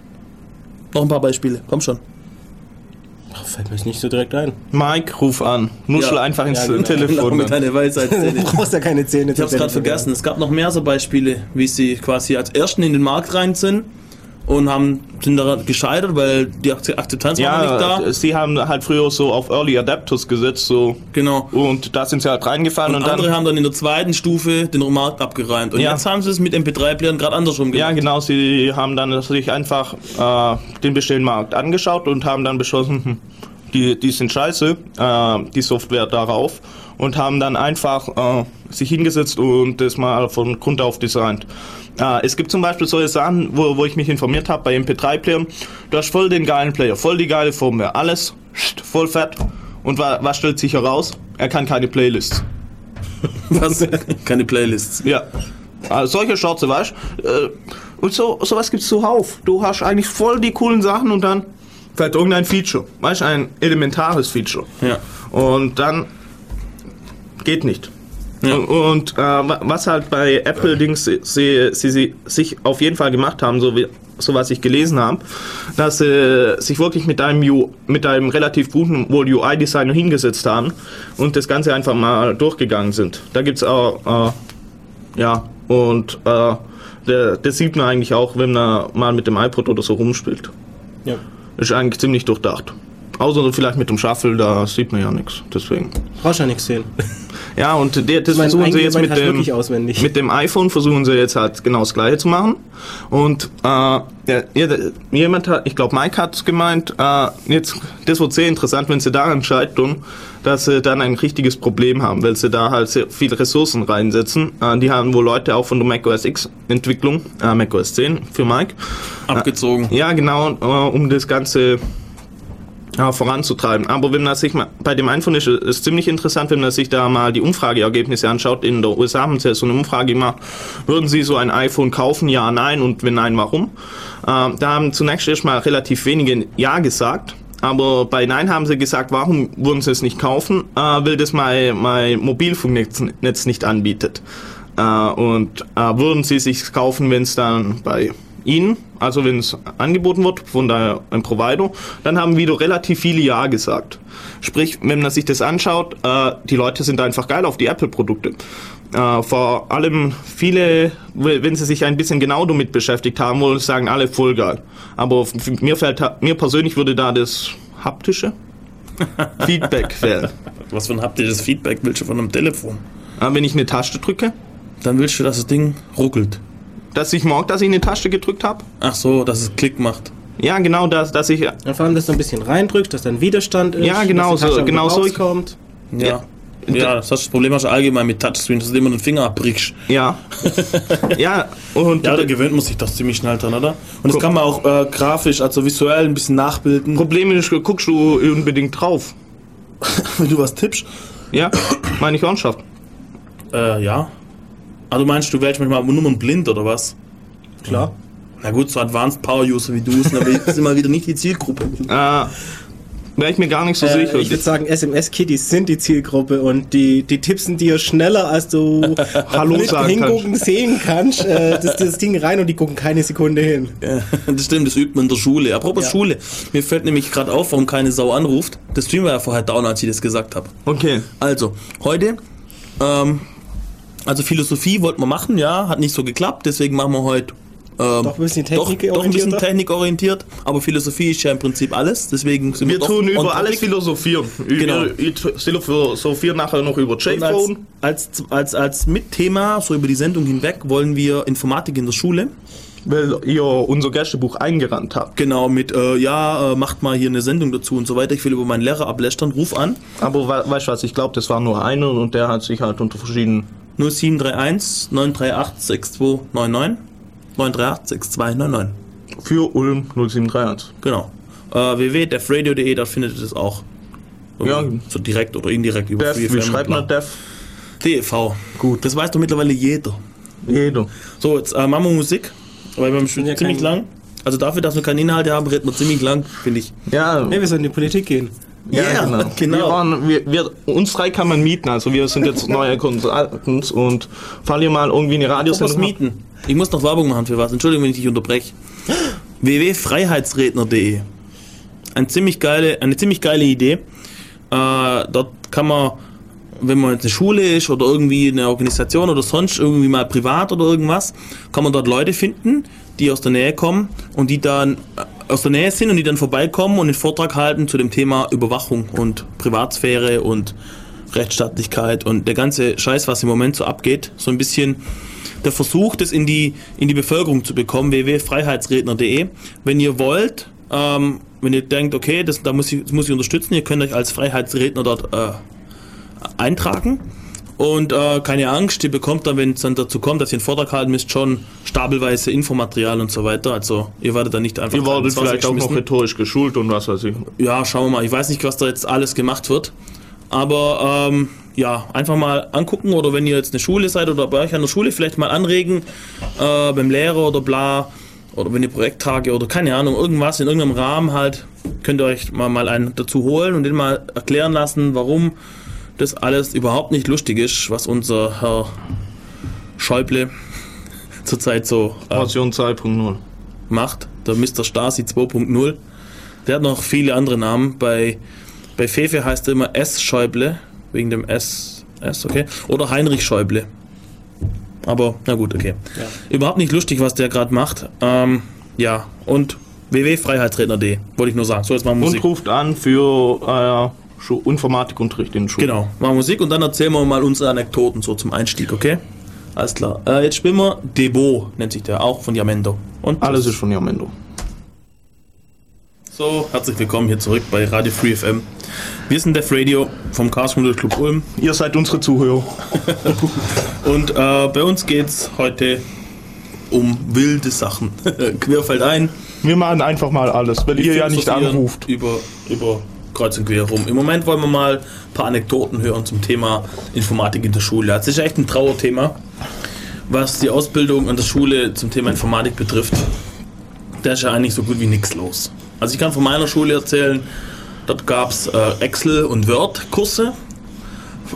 S1: Noch ein paar Beispiele. Komm schon.
S3: Ach, fällt mir jetzt nicht so direkt ein.
S2: Mike, ruf an. Nuschel
S1: Ja.
S2: einfach ins
S3: Ja, genau.
S2: Telefon.
S1: mit deiner Weisheit. <laughs>
S3: Du brauchst ja keine Zähne.
S1: Ich hab's gerade vergessen. Es gab noch mehr so Beispiele, wie sie quasi als Ersten in den Markt rein sind und haben, sind da gescheitert, weil die Akze- Akzeptanz war noch nicht
S2: Ja,
S1: da.
S2: sie haben halt früher so auf Early Adapters gesetzt, so.
S1: Genau.
S2: Und da sind sie halt reingefallen
S1: Und,
S2: und,
S1: andere
S2: dann.
S1: haben dann in der zweiten Stufe den Markt abgeräumt. Und
S2: Ja.
S1: jetzt haben sie es mit MP3-Playern gerade andersrum
S2: Ja,
S1: gemacht.
S2: genau, sie haben dann sich einfach äh, den bestehenden Markt angeschaut und haben dann beschlossen, hm, die, die sind scheiße, äh, die Software darauf und haben dann einfach äh, sich hingesetzt und das mal von Grund auf designt. Äh, es gibt zum Beispiel solche Sachen, wo, wo ich mich informiert habe bei MP3-Playern. Du hast voll den geilen Player, voll die geile Firmware, alles voll fett. Und wa was stellt sich heraus? Er kann keine Playlists. <laughs>
S1: Was? Keine Playlists.
S2: Ja. Also solche Schorze, weißt du? Äh, Und so, sowas gibt's zuhauf. Du hast eigentlich voll die coolen Sachen und dann vielleicht irgendein Feature. Weißt du, ein elementares Feature.
S1: Ja.
S2: Und dann geht nicht.
S1: Ja.
S2: Und, äh, wa- was halt bei Apple-Dings sie, sie, sie sich auf jeden Fall gemacht haben, so, wie, so was ich gelesen habe, dass sie sich wirklich mit einem, U, mit einem relativ guten wohl UI-Designer hingesetzt haben und das Ganze einfach mal durchgegangen sind. Da gibt's auch, äh, ja, und äh, der, das sieht man eigentlich auch, wenn man mal mit dem iPod oder so rumspielt.
S3: Ja.
S2: Ist eigentlich ziemlich durchdacht. Außer vielleicht mit dem Shuffle, da sieht man ja nichts. Deswegen.
S3: Brauchst ja nichts sehen. <laughs>
S2: Ja, und der, das
S3: Mein
S2: versuchen sie jetzt mit dem, mit dem iPhone versuchen sie jetzt halt genau das gleiche zu machen. Und äh, ja, jemand hat, ich glaube Mike hat gemeint, äh, jetzt, das wird sehr interessant, wenn sie daran scheitern, dass sie dann ein richtiges Problem haben, weil sie da halt sehr viele Ressourcen reinsetzen. Äh, die haben wohl Leute auch von der macOS X Entwicklung, äh, macOS 10 für Mike.
S1: Abgezogen.
S2: Ja, genau, äh, um das Ganze ja, voranzutreiben. Aber wenn man sich mal, bei dem iPhone ist es ziemlich interessant, wenn man sich da mal die Umfrageergebnisse anschaut. In der USA haben sie ja so eine Umfrage gemacht, würden sie so ein iPhone kaufen? Ja, nein und wenn nein, warum? Äh, da haben zunächst erstmal relativ wenige Ja gesagt. Aber bei Nein haben sie gesagt, warum würden sie es nicht kaufen? Äh, weil das mein, mein Mobilfunknetz Netz nicht anbietet. Äh, und äh, würden sie sich kaufen, wenn es dann bei Ihnen, also wenn es angeboten wird von der, einem Provider, dann haben wieder relativ viele Ja gesagt. Sprich, wenn man sich das anschaut, äh, die Leute sind einfach geil auf die Apple-Produkte. Äh, vor allem viele, wenn sie sich ein bisschen genau damit beschäftigt haben, wohl sagen alle voll geil. Aber mir fällt, mir persönlich würde da das haptische <laughs> Feedback fehlen.
S1: Was für ein haptisches Feedback willst du von einem Telefon?
S2: Äh, wenn ich eine Taste drücke,
S1: Dann willst du, dass das Ding ruckelt.
S2: Dass ich merke, dass ich eine Taste gedrückt habe.
S1: Ach so, dass es Klick macht.
S2: Ja, genau, dass, dass ich
S3: Und vor allem, dass du ein bisschen reindrückst, dass dann Widerstand ist.
S2: Ja, genau
S3: dass die
S2: so,
S3: Tasche
S2: genau so.
S3: rauskommt.
S1: Ja. Ja, das, hast, das Problem hast du allgemein mit Touchscreen, dass du immer den Finger abbrichst.
S2: Ja. <laughs> ja, und
S1: Ja, da gewöhnt man sich doch ziemlich schnell dran, oder? Und das kann man auch äh, grafisch, also visuell ein bisschen nachbilden.
S2: Problem ist, guckst du unbedingt drauf. <laughs>
S1: Wenn du was tippst.
S2: Ja, meine ich ernsthaft.
S1: Äh, ja. Ah, du meinst, du wählst manchmal Nummern blind oder was?
S3: Klar.
S1: Na gut, so Advanced Power User wie du sind, immer wieder nicht die Zielgruppe.
S2: Äh, <laughs> Wäre ich mir gar nicht so
S3: Äh,
S2: sicher.
S3: ich würde sagen, SMS-Kitties sind die Zielgruppe und die, die tippsen dir schneller, als du <laughs>
S2: Hallo sagen
S3: hingucken sehen kannst. Äh, das, das Ding rein und die gucken keine Sekunde hin. <laughs>
S1: Ja, das stimmt, das übt man in der Schule. Apropos
S3: Ja.
S1: Schule, mir fällt nämlich gerade auf, warum keine Sau anruft. Das Stream war ja vorher down, als ich das gesagt habe.
S2: Okay.
S1: Also, heute, ähm, also Philosophie wollten wir machen, ja, hat nicht so geklappt, deswegen machen wir heute ähm,
S3: Doch ein bisschen
S1: doch, doch ein bisschen technikorientiert, aber Philosophie ist ja im Prinzip alles, deswegen sind wir,
S2: Wir tun über alles philosophieren.
S1: Genau.
S2: Ich philosophieren nachher noch über
S1: Und als,
S2: J-Phone.
S1: als, als, als Mitthema, so über die Sendung hinweg, wollen wir Informatik in der Schule.
S2: Weil ihr unser Gästebuch eingerannt habt.
S1: Genau, mit, äh, ja, äh, macht mal hier eine Sendung dazu und so weiter. Ich will über meinen Lehrer ablästern, ruf an.
S2: Aber we weißt du was, ich glaube, das war nur einer und der hat sich halt unter verschiedenen
S1: 0731 938 6299 938 6299.
S2: für Ulm 0731.
S1: Genau. Äh, www.defradio.de, da findet ihr das auch.
S2: Ja.
S1: So direkt oder indirekt über
S2: Def, wie schreibt man. Def?
S1: DEV. Gut. Das weiß doch mittlerweile jeder.
S2: Jeder.
S1: So, jetzt äh, machen wir Musik. Weil wir haben schon
S3: ja
S1: ziemlich lang. Also dafür, dass wir keine Inhalte haben, reden wir ziemlich lang, finde ich.
S2: Ja,
S3: Ne, wir sollen in die Politik gehen.
S2: Ja
S1: Yeah,
S2: genau. <laughs>
S1: genau.
S2: Wir waren, wir, wir, uns drei kann man mieten, also wir sind jetzt <laughs> neue Consultants und falls ihr mal irgendwie eine Radiosendung habt-
S1: mieten? Ich muss noch Werbung machen für was. Entschuldigung, wenn ich dich unterbreche. <gasps> www.freiheitsredner.de eine ziemlich geile, eine ziemlich geile Idee. Äh, dort kann man, wenn man jetzt eine Schule ist oder irgendwie eine Organisation oder sonst irgendwie mal privat oder irgendwas, kann man dort Leute finden, die aus der Nähe kommen und die dann aus der Nähe sind und die dann vorbeikommen und einen Vortrag halten zu dem Thema Überwachung und Privatsphäre und Rechtsstaatlichkeit und der ganze Scheiß, was im Moment so abgeht, so ein bisschen der Versuch, das in die, in die Bevölkerung zu bekommen, www.freiheitsredner.de. Wenn ihr wollt, ähm, wenn ihr denkt, okay, das, da muss ich, das muss ich unterstützen, ihr könnt euch als Freiheitsredner dort äh, eintragen. Und äh, keine Angst, ihr bekommt dann, wenn es dann dazu kommt, dass ihr einen Vortrag halten müsst, schon stapelweise Infomaterial und so weiter. Also ihr werdet dann nicht einfach
S2: Ihr werdet vielleicht auch noch rhetorisch geschult und was weiß ich.
S1: Ja, schauen wir mal. Ich weiß nicht, was da jetzt alles gemacht wird. Aber ähm, ja, einfach mal angucken oder wenn ihr jetzt eine Schule seid oder bei euch an der Schule vielleicht mal anregen, äh, beim Lehrer oder bla, oder wenn ihr Projekttage oder keine Ahnung, irgendwas in irgendeinem Rahmen halt, könnt ihr euch mal, mal einen dazu holen und den mal erklären lassen, warum das alles überhaupt nicht lustig ist, was unser Herr Schäuble <laughs> zurzeit so äh,
S2: Version 2.0.
S1: macht, der Mr. Stasi 2.0. Der hat noch viele andere Namen. Bei, bei Fefe heißt er immer S. Schäuble, wegen dem S. S, okay. Oder Heinrich Schäuble. Aber na gut, okay. Überhaupt nicht lustig, was der gerade macht. Ähm, ja, und www.freiheitsredner.de, wollte ich nur sagen. So, jetzt mal
S2: Und
S1: Musik.
S2: ruft an für äh, Informatikunterricht in der Schule.
S1: Genau, machen Musik und dann erzählen wir mal unsere Anekdoten so zum Einstieg, okay? Alles klar. Äh, jetzt spielen wir Debo, nennt sich der, auch von Yamendo. Und
S2: Alles ist von Yamendo.
S1: so, herzlich willkommen hier zurück bei Radio Free FM. Wir sind Def Radio vom Computer Club Ulm
S2: Ihr seid unsere Zuhörer. <laughs>
S1: und äh, bei uns geht's heute um wilde Sachen. <laughs> Quer fällt ein.
S2: Wir machen einfach mal alles, weil ihr ja nicht anruft.
S1: Über, über kreuz und quer rum. Im Moment wollen wir mal ein paar Anekdoten hören zum Thema Informatik in der Schule. Das ist echt ein Trauerthema, was die Ausbildung an der Schule zum Thema Informatik betrifft. Da ist ja eigentlich so gut wie nichts los. Also ich kann von meiner Schule erzählen, dort gab es äh, Excel- und Word-Kurse.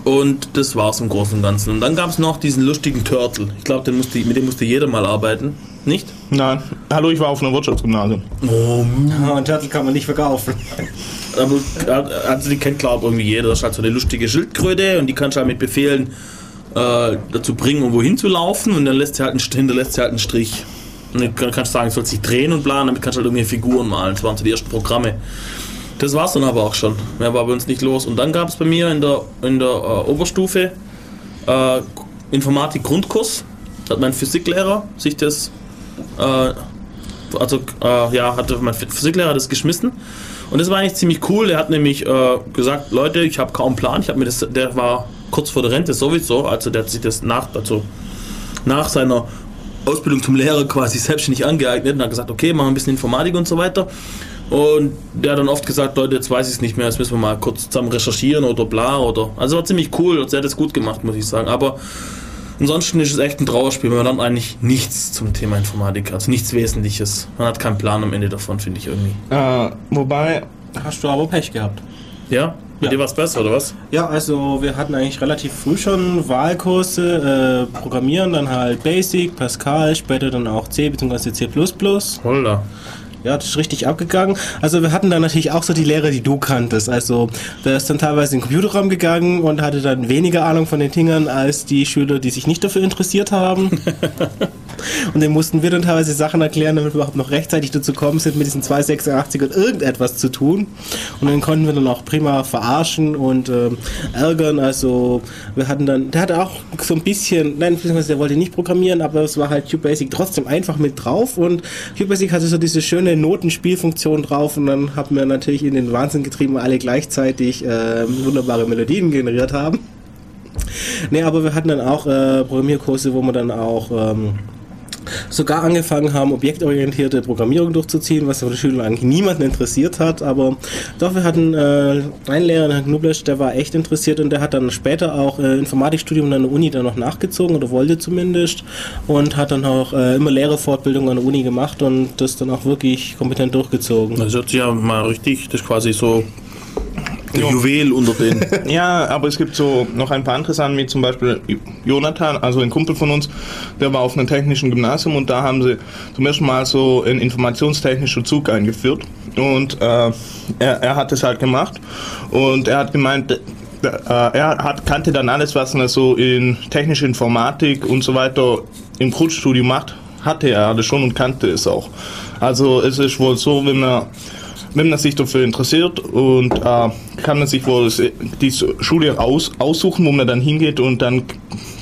S1: Und das war's im Großen und Ganzen. Und dann gab es noch diesen lustigen Turtle. Ich glaube, mit dem musste jeder mal arbeiten. Nicht?
S2: Nein. Hallo, ich war auf einer Wirtschaftsgymnasium.
S1: Oh,
S3: Und Turtle kann man nicht verkaufen.
S1: Also die kennt glaube irgendwie jeder. Das ist halt so eine lustige Schildkröte und die kannst du halt mit Befehlen äh, dazu bringen, um wohin zu laufen und dann lässt sie halt einen, hinterlässt sie halt einen Strich. Und dann kann- kannst du sagen, es soll sich drehen und planen, damit kannst du halt irgendwie Figuren malen. Das waren so die ersten Programme. Das war's dann aber auch schon. Mehr war bei uns nicht los. Und dann gab es bei mir in der, in der äh, Oberstufe äh, Informatik-Grundkurs. Da hat mein Physiklehrer sich das äh, also äh, ja, hatte mein Physiklehrer das geschmissen. Und das war eigentlich ziemlich cool. Er hat nämlich äh, gesagt, Leute, ich habe kaum Plan. Ich habe mir das, der war kurz vor der Rente sowieso, also der hat sich das nach, also nach seiner Ausbildung zum Lehrer quasi <laughs> selbstständig angeeignet und hat gesagt, okay, machen wir ein bisschen Informatik und so weiter. Und der hat dann oft gesagt, Leute, jetzt weiß ich es nicht mehr, jetzt müssen wir mal kurz zusammen recherchieren oder bla oder. Also war ziemlich cool und er hat das gut gemacht, muss ich sagen. Aber Ansonsten ist es echt ein Trauerspiel, man lernt eigentlich nichts zum Thema Informatik, also nichts Wesentliches. Man hat keinen Plan am Ende davon, finde ich irgendwie.
S2: Äh, wobei,
S3: Hast du aber Pech gehabt.
S1: Ja? Bei
S3: Ja.
S1: dir war es besser, oder was?
S3: Ja, also wir hatten eigentlich relativ früh schon Wahlkurse, äh, Programmieren, dann halt Basic, Pascal, später dann auch C bzw. C++.
S1: Holla.
S3: Ja, das ist richtig abgegangen. Also wir hatten dann natürlich auch so die Lehrer, die du kanntest. Also der ist dann teilweise in den Computerraum gegangen und hatte dann weniger Ahnung von den Dingern als die Schüler, die sich nicht dafür interessiert haben. <laughs> und dann mussten wir dann teilweise Sachen erklären, damit wir überhaupt noch rechtzeitig dazu kommen sind, mit diesen 286 und irgendetwas zu tun. Und dann konnten wir dann auch prima verarschen und ähm, ärgern. Also wir hatten dann, der hatte auch so ein bisschen, nein, beziehungsweise der wollte nicht programmieren, aber es war halt QBasic trotzdem einfach mit drauf und QBasic hatte so diese schöne Notenspielfunktion drauf und dann haben wir natürlich in den Wahnsinn getrieben, alle gleichzeitig äh, wunderbare Melodien generiert haben. Nee, aber wir hatten dann auch äh, Programmierkurse, wo wir dann auch ähm, sogar angefangen haben, objektorientierte Programmierung durchzuziehen, was von den Schülern eigentlich niemanden interessiert hat. Aber doch, wir hatten äh, einen Lehrer, Herrn Knublesch, der war echt interessiert und der hat dann später auch äh, Informatikstudium an der Uni dann noch nachgezogen oder wollte zumindest und hat dann auch äh, immer Lehrerfortbildung an der Uni gemacht und das dann auch wirklich kompetent durchgezogen.
S1: Das hört sich ja mal richtig, das quasi so der
S2: Ja.
S1: Juwel unter den. <laughs>
S2: ja, aber es gibt so noch ein paar andere Sachen, wie zum Beispiel Jonathan, also ein Kumpel von uns, der war auf einem technischen Gymnasium und da haben sie zum ersten Mal so einen informationstechnischen Zug eingeführt und äh, er, er hat es halt gemacht und er hat gemeint, äh, er hat, kannte dann alles, was man so in technische Informatik und so weiter im Grundstudium macht, hatte er alles schon und kannte es auch. Also es ist wohl so, wenn man wenn man sich dafür interessiert und äh, kann man sich wohl die Schule aus, aussuchen, wo man dann hingeht und dann,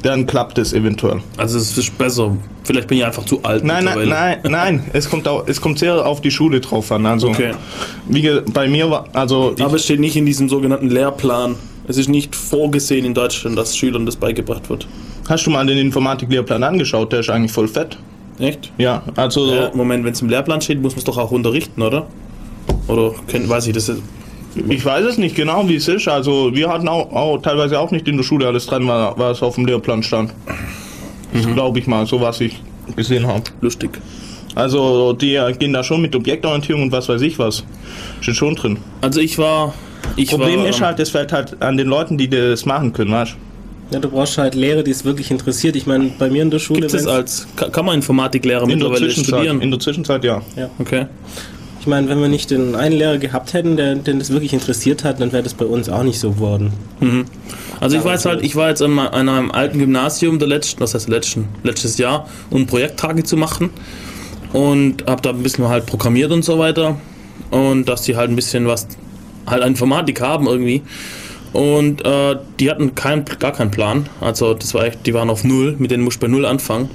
S2: dann klappt es eventuell.
S1: Also es ist besser. Vielleicht bin ich einfach zu alt.
S2: Nein, nein, nein, nein, <laughs> es kommt, auch, es kommt sehr auf die Schule drauf an. Also,
S1: Okay.
S2: wie bei mir war, also
S1: Aber es steht nicht in diesem sogenannten Lehrplan. Es ist nicht vorgesehen in Deutschland, dass Schülern das beigebracht wird.
S2: hast du mal den Informatiklehrplan angeschaut? Der ist eigentlich voll fett.
S1: Echt?
S2: Ja, also
S1: Ja, Moment, wenn es im Lehrplan steht, muss man es doch auch unterrichten, oder? Oder kennt, weiß ich das? Ist,
S2: ich weiß es nicht genau, wie es ist. Also wir hatten auch, auch teilweise auch nicht in der Schule alles dran, was auf dem Lehrplan stand. Das glaube ich mal, so was ich gesehen habe.
S1: lustig.
S2: Also die gehen da schon mit Objektorientierung und was weiß ich was. Steht schon drin.
S1: Also ich war. Ich
S2: Problem
S1: war,
S2: ist halt, es fällt halt an den Leuten, die das machen können, weißt
S3: Ja, du brauchst halt Lehrer, die es wirklich interessiert. Ich meine, bei mir in der Schule.
S1: Gibt es als. Kann man Informatiklehrer
S2: In der
S1: mittlerweile
S2: Zwischenzeit.
S1: studieren?
S2: In der Zwischenzeit ja.
S1: okay.
S3: Ich meine, wenn wir nicht den einen Lehrer gehabt hätten, der, den das wirklich interessiert hat, dann wäre das bei uns auch nicht so geworden.
S1: Also ich weiß halt, ich war jetzt an einem alten Gymnasium der letzten, was heißt letzten, letztes Jahr, um Projekttage zu machen. Und habe da ein bisschen halt programmiert und so weiter. Und dass die halt ein bisschen was halt an Informatik haben irgendwie. Und äh, die hatten kein, gar keinen Plan, also das war echt, die waren auf null, mit denen musst du bei null anfangen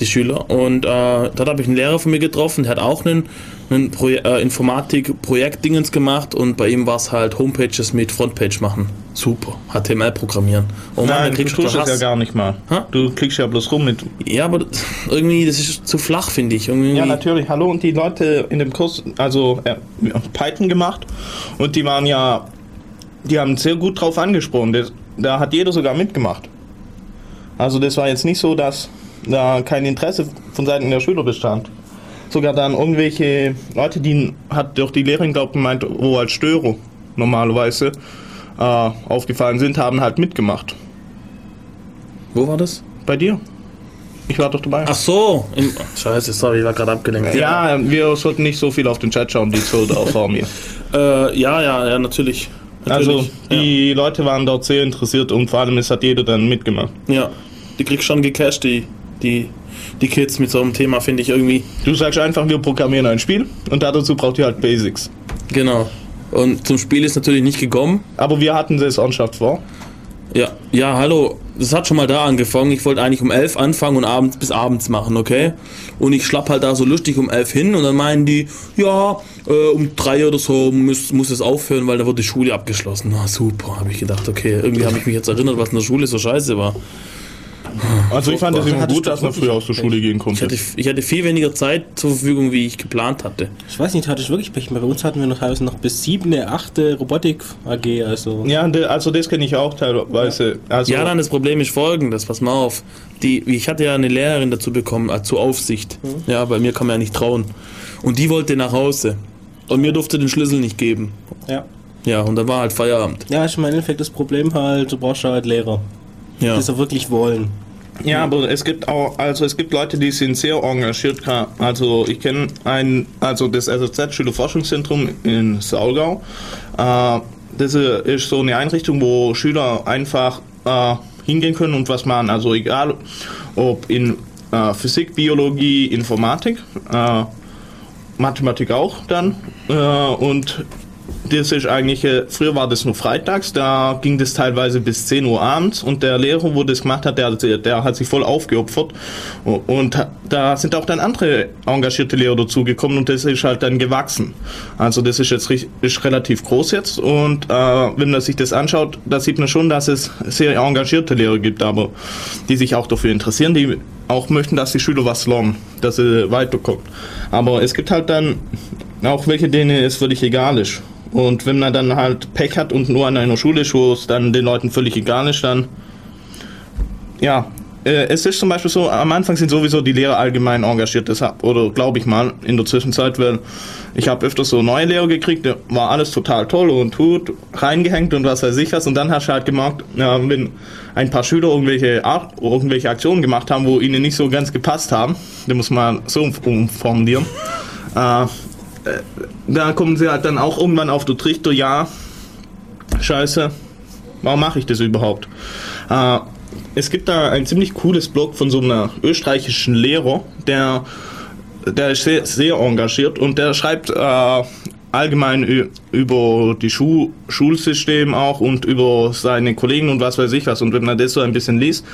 S1: die Schüler. Und äh, dort habe ich einen Lehrer von mir getroffen, der hat auch einen, einen Proje äh, Informatik-Projektdingens gemacht und bei ihm war es halt Homepages mit Frontpage machen. Super. HTML programmieren. Oh Mann,
S2: Nein,
S1: kriegst du
S2: tust das ja gar nicht mal.
S1: Ha?
S2: Du klickst ja bloß rum mit.
S1: Ja, aber das- irgendwie, das ist zu flach, finde ich. Irgendwie,
S2: Ja, natürlich. Hallo, und die Leute in dem Kurs, also äh, Python gemacht und die waren ja, die haben sehr gut drauf angesprochen. Das, da hat jeder sogar mitgemacht. Also das war jetzt nicht so, dass da kein Interesse von Seiten der Schüler bestand. Sogar dann irgendwelche Leute, die hat durch die Lehrerin, glaube ich, gemeint, wo als Störer normalerweise äh, aufgefallen sind, haben halt mitgemacht.
S1: Wo war das?
S2: Bei dir? Ich war doch dabei.
S1: Ach so. Im, scheiße, sorry, ich war gerade abgelenkt.
S2: Ja, wir sollten nicht so viel auf den Chat schauen, die Zoll auch vor mir.
S1: Äh, ja, ja, ja, natürlich.
S2: Also
S1: natürlich.
S2: die Leute waren dort sehr interessiert und vor allem es hat jeder dann mitgemacht.
S1: ja. ja, die kriegst schon gecasht, die, die, die Kids mit so einem Thema, finde ich irgendwie.
S2: Du sagst einfach, wir programmieren ein Spiel und dazu braucht ihr halt Basics.
S1: Genau. Und zum Spiel ist natürlich nicht gekommen.
S2: Aber wir hatten das ernsthaft vor.
S1: Ja, ja, hallo. Das hat schon mal da angefangen. Ich wollte eigentlich um 11 anfangen und abends bis abends machen, okay? Und ich schlapp halt da so lustig um 11 hin und dann meinen die, ja, äh, um 3 oder so muss, muss es aufhören, weil da wird die Schule abgeschlossen. Na super, habe ich gedacht, okay. Irgendwie habe ich mich jetzt erinnert, was in der Schule so scheiße war. <laughs>
S2: Also ich fand es immer gut, dass man früher aus der Schule gehen
S1: Ich
S2: konnte.
S1: hatte, ich hatte viel weniger Zeit zur Verfügung, wie ich geplant hatte.
S3: Ich weiß nicht, hatte ich wirklich Pech. Bei uns hatten wir noch teilweise noch bis siebte, achte Robotik AG, also.
S2: Ja, de- also das kenne ich auch teilweise. Also,
S1: Ja, dann das Problem ist folgendes, pass mal auf. Die, ich hatte ja eine Lehrerin dazu bekommen, äh, zur Aufsicht. Ja, bei mir kann man ja nicht trauen. Und die wollte nach Hause. Und mir durfte den Schlüssel nicht geben.
S3: Ja.
S1: Ja, und dann war halt Feierabend.
S3: Ja, ich meine, im Endeffekt das Problem halt, du brauchst halt Lehrer,
S1: Ja.
S3: die es auch wirklich wollen.
S2: Ja, aber es gibt auch, also es gibt Leute, die sind sehr engagiert. Also ich kenne ein, also das SZ Schülerforschungszentrum in Saulgau. Äh, das ist so eine Einrichtung, wo Schüler einfach äh, hingehen können und was machen. Also egal, ob in äh, Physik, Biologie, Informatik, äh, Mathematik auch dann. Äh, und das ist eigentlich, äh, früher war das nur freitags, da ging das teilweise bis 10 Uhr abends und der Lehrer, wo das gemacht hat, der, der hat sich voll aufgeopfert und da sind auch dann andere engagierte Lehrer dazugekommen und das ist halt dann gewachsen. Also das ist jetzt ist relativ groß jetzt und äh, wenn man sich das anschaut, da sieht man schon, dass es sehr engagierte Lehrer gibt, aber die sich auch dafür interessieren, die auch möchten, dass die Schüler was lernen, dass sie weiterkommen. Aber es gibt halt dann auch welche, denen es völlig egal ist. Und wenn man dann halt Pech hat und nur an einer Schule ist, dann den Leuten völlig egal ist, dann. Ja, äh, es ist zum Beispiel so, am Anfang sind sowieso die Lehrer allgemein engagiert, deshalb, oder glaube ich mal, in der Zwischenzeit, weil ich habe öfters so neue Lehrer gekriegt, war alles total toll und gut reingehängt und was weiß ich was. Und dann hast du halt gemerkt, ja, wenn ein paar Schüler irgendwelche, Art, irgendwelche Aktionen gemacht haben, wo ihnen nicht so ganz gepasst haben, den muss man so umformulieren, <laughs> äh, da kommen sie halt dann auch irgendwann auf den Trichter, ja, scheiße, warum mache ich das überhaupt? Äh, es gibt da ein ziemlich cooles Blog von so einem österreichischen Lehrer, der, der ist sehr, sehr engagiert und der schreibt äh, allgemein über die Schu Schulsystem auch und über seine Kollegen und was weiß ich was. Und wenn man das so ein bisschen liest,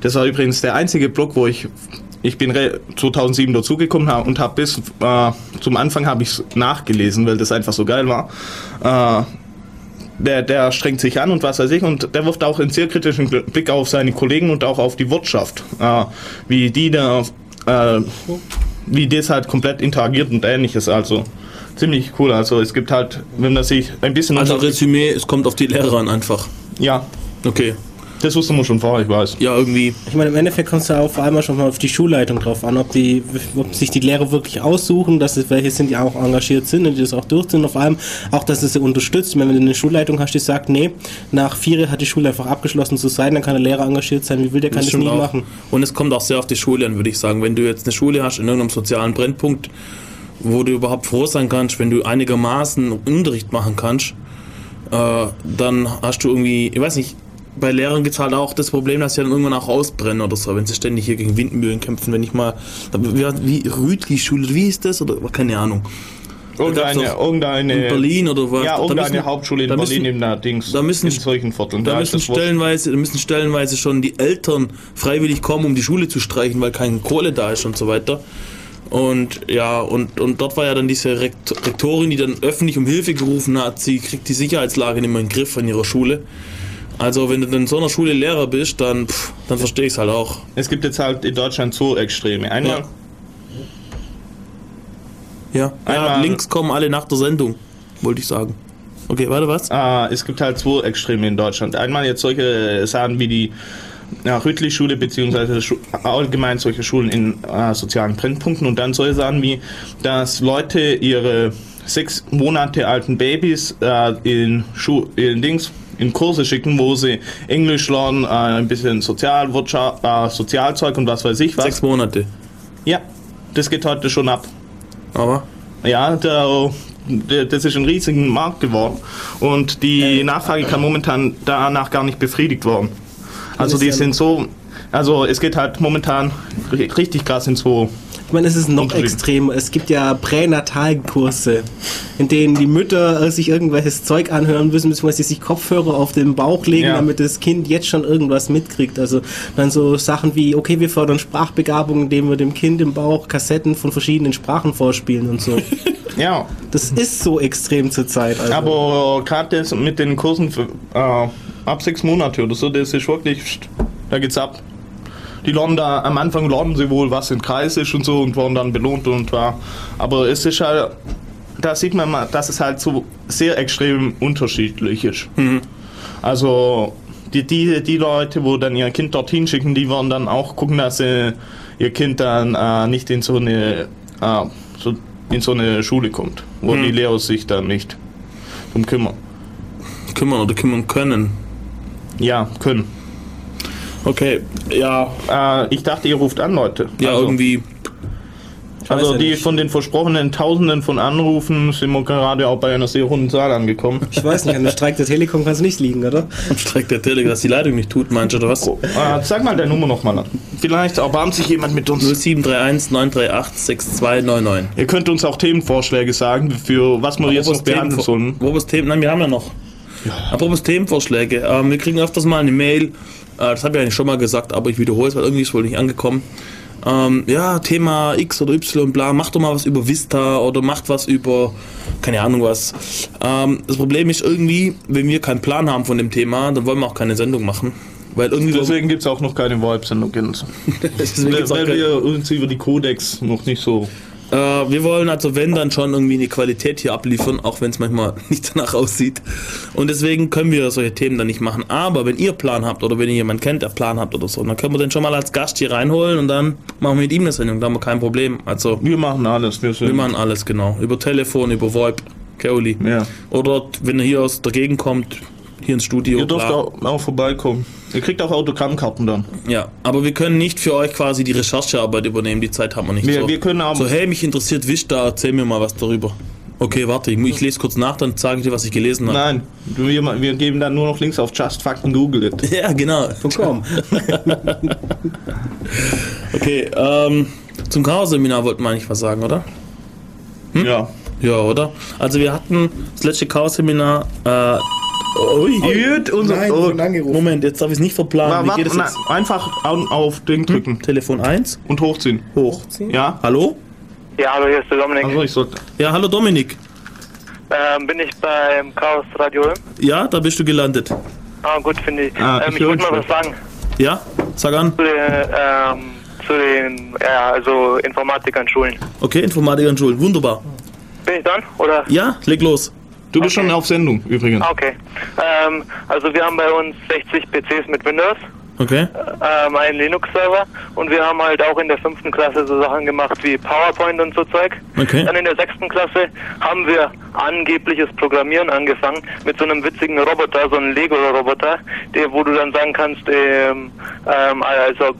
S2: das war übrigens der einzige Blog, wo ich ich bin re- 2007 dazugekommen und habe bis äh, zum Anfang habe ich nachgelesen, weil das einfach so geil war. Äh, der, der strengt sich an und was weiß ich und der wirft auch einen sehr kritischen Blick auf seine Kollegen und auch auf die Wirtschaft, äh, wie die da, äh, wie das halt komplett interagiert und ähnliches. Also ziemlich cool. Also es gibt halt, wenn man sich ein bisschen
S1: Also Resümee, es kommt auf die Lehrer an einfach.
S2: ja,
S1: Okay.
S2: Das wusste man schon vorher, ich weiß.
S1: Ja, irgendwie.
S3: Ich meine, im Endeffekt kommt es ja auch vor allem schon mal auf die Schulleitung drauf an, ob, die, ob sich die Lehrer wirklich aussuchen, dass es welche sind, die auch engagiert sind und die das auch durchziehen und vor allem auch, dass es sie unterstützt. Wenn du eine Schulleitung hast, die sagt, nee, nach vier hat die Schule einfach abgeschlossen zu sein, dann kann der Lehrer engagiert sein, wie will der kann das,
S1: stimmt
S3: nicht
S1: auch.
S3: machen.
S1: Und es kommt auch sehr auf die Schule an, würde ich sagen. Wenn du jetzt eine Schule hast in irgendeinem sozialen Brennpunkt, wo du überhaupt froh sein kannst, wenn du einigermaßen Unterricht machen kannst, äh, dann hast du irgendwie, ich weiß nicht, bei Lehrern gibt es halt auch das Problem, dass sie dann irgendwann auch ausbrennen oder so, wenn sie ständig hier gegen Windmühlen kämpfen, wenn ich mal, wie, wie Rütli-Schule, wie ist das? Oder keine Ahnung.
S2: Irgendeine, irgendeine,
S1: in Berlin oder was?
S2: Ja,
S1: Da
S2: irgendeine
S1: müssen-
S2: Hauptschule in
S1: da
S2: Berlin
S1: müssen-
S2: in der Dings,
S1: da müssen-
S2: in solchen Vierteln.
S1: Da
S2: ist
S1: müssen stellenweise, da müssen stellenweise schon die Eltern freiwillig kommen, um die Schule zu streichen, weil keine Kohle da ist und so weiter. Und ja, und, und dort war ja dann diese Rekt Rektorin, die dann öffentlich um Hilfe gerufen hat, sie kriegt die Sicherheitslage nicht mehr in den Griff an ihrer Schule. Also wenn du in so einer Schule Lehrer bist, dann, pff, dann verstehe ich es halt auch.
S2: Es gibt jetzt halt in Deutschland so Extreme. Einmal,
S1: Ja, ja
S2: Einmal-
S1: Links kommen alle nach der Sendung, wollte ich sagen. Okay, warte, was?
S2: Ah, es gibt halt zwei Extreme in Deutschland. Einmal jetzt solche Sachen wie die ja, Rüttli-Schule beziehungsweise Schu allgemein solche Schulen in äh, sozialen Brennpunkten und dann solche Sachen wie, dass Leute ihre sechs Monate alten Babys äh, in, Schu in Dings in Kurse schicken, wo sie Englisch lernen, äh, ein bisschen Sozialwirtschaft, äh, Sozialzeug und was weiß ich was.
S1: Sechs Monate.
S2: Ja, das geht heute schon ab.
S1: Aber
S2: Ja, der, der, das ist ein riesiger Markt geworden und die Nachfrage kann momentan danach gar nicht befriedigt werden. Also die sind so, also es geht halt momentan ri- richtig krass in so.
S3: Ich meine, es ist noch
S2: Unterschied.
S3: extrem. Es gibt ja Pränatalkurse, in denen die Mütter äh, sich irgendwelches Zeug anhören müssen, beziehungsweise sich Kopfhörer auf den Bauch legen,
S2: Ja.
S3: damit das Kind jetzt schon irgendwas mitkriegt. Also dann so Sachen wie, okay, wir fördern Sprachbegabung, indem wir dem Kind im Bauch Kassetten von verschiedenen Sprachen vorspielen und so. <laughs>
S2: Ja,
S3: Das ist so extrem zur Zeit. Also.
S2: aber gerade das mit den Kursen für, äh, ab sechs Monate oder so, das ist wirklich, da geht's ab. Die lernen da, am Anfang lernen sie wohl, was ein Kreis ist und so und werden dann belohnt und war. Aber es ist halt, da sieht man mal, dass es halt so sehr extrem unterschiedlich ist. Also die, die, die Leute, wo dann ihr Kind dorthin schicken, die werden dann auch gucken, dass sie ihr Kind dann äh, nicht in so eine äh, so in so eine Schule kommt, wo die Lehrer sich dann nicht drum kümmern.
S1: kümmern oder kümmern können.
S2: Ja, können.
S1: Okay, ja,
S2: Äh, ich dachte, ihr ruft an, Leute.
S1: ja,
S2: also,
S1: irgendwie.
S2: Also
S3: ja
S2: die
S3: nicht.
S2: von den versprochenen Tausenden von Anrufen sind wir gerade auch bei einer sehr hohen Zahl angekommen.
S3: ich weiß nicht, an dem Streik der Telekom kann es nicht liegen, oder?
S1: Streckt der Tele, dass die Leitung nicht tut, meinst du, oder was?
S2: Äh, sag mal deine Nummer nochmal an. Vielleicht erbarmt sich jemand mit uns.
S1: 0731 938 6299.
S2: Ihr könnt uns auch Themenvorschläge sagen, für was wir jetzt noch behandeln sollen.
S1: Apropos Themen, nein, wir haben ja noch. Apropos Themenvorschläge. Ähm, wir kriegen öfters mal eine Mail, äh, das habe ich eigentlich schon mal gesagt, aber ich wiederhole es, weil irgendwie ist es wohl nicht angekommen. Ähm, ja, Thema X oder Y, bla, macht doch mal was über Vista oder macht was über, keine Ahnung was. Ähm, das Problem ist irgendwie, wenn wir keinen Plan haben von dem Thema, dann wollen wir auch keine Sendung machen. Weil irgendwie
S2: Deswegen gibt es auch noch keine <laughs>
S1: auch
S2: Weil
S1: kein-
S2: wir uns über die Codex noch nicht so.
S1: Äh, wir wollen also, wenn, dann schon irgendwie eine Qualität hier abliefern, auch wenn es manchmal <laughs> nicht danach aussieht. Und deswegen können wir solche Themen dann nicht machen. Aber wenn ihr Plan habt oder wenn ihr jemanden kennt, der Plan habt oder so, dann können wir den schon mal als Gast hier reinholen und dann machen wir mit ihm eine Sendung. Da haben wir kein Problem. Also,
S2: Wir machen alles. Wir, sind,
S1: wir machen alles genau. Über Telefon, über VoIP, Keoli.
S2: Ja.
S1: Oder wenn er hier aus der Gegend kommt, hier ins Studio.
S2: Ihr dürft auch, auch vorbeikommen. Ihr kriegt auch Autogrammkarten dann.
S1: Ja, aber wir können nicht für euch quasi die Recherchearbeit übernehmen. Die Zeit haben wir nicht.
S2: Wir-
S1: so.
S2: wir können aber-
S1: so, hey, mich interessiert Vista, erzähl mir mal was darüber. Okay, warte, ich, ich lese kurz nach, dann sage ich dir, was ich gelesen habe.
S2: Nein, wir, wir geben dann nur noch Links auf Just Fucking Google It. <laughs>
S1: Ja, genau.
S3: Komm. <laughs>
S1: Okay, ähm, zum Chaos-Seminar wollten wir eigentlich was sagen, oder? Hm?
S2: Ja.
S1: Ja, oder? Also wir hatten das letzte Chaos-Seminar, äh, ui,
S2: Gut, unser.
S3: Nein,
S2: oh,
S3: angerufen.
S1: Moment, jetzt darf ich es nicht verplanen.
S2: wa-
S1: Wie geht es
S2: na,
S1: jetzt?
S2: einfach auf, auf Ding drücken
S1: Telefon 1,
S2: und hochziehen.
S1: hoch.
S2: Ja?
S1: Hallo?
S4: Ja, hallo, hier ist der Dominik.
S2: Also ich sollte.
S1: Ja, hallo Dominik.
S4: Ähm, bin ich beim Chaos Radio?
S1: Ja, da bist du gelandet.
S4: Ah, gut, finde ich.
S2: Ah,
S4: ähm,
S2: ich
S4: wollte mal was sagen
S1: Ja, sag an.
S4: zu den, ähm, zu den ja, also Informatik an Schulen.
S1: Okay, Informatik an Schulen, wunderbar.
S4: Bin ich dran? Oder?
S1: Ja, leg los.
S2: Du bist
S4: Okay.
S2: schon auf Sendung übrigens.
S4: Okay. Ähm, also wir haben bei uns 60 PCs mit Windows
S1: Okay.
S4: ähm, einen Linux-Server und wir haben halt auch in der fünften Klasse so Sachen gemacht wie PowerPoint und so Zeug.
S1: Okay.
S4: Dann in der sechsten Klasse haben wir angebliches Programmieren angefangen mit so einem witzigen Roboter, so einem Lego-Roboter, der, wo du dann sagen kannst, ähm, ähm, also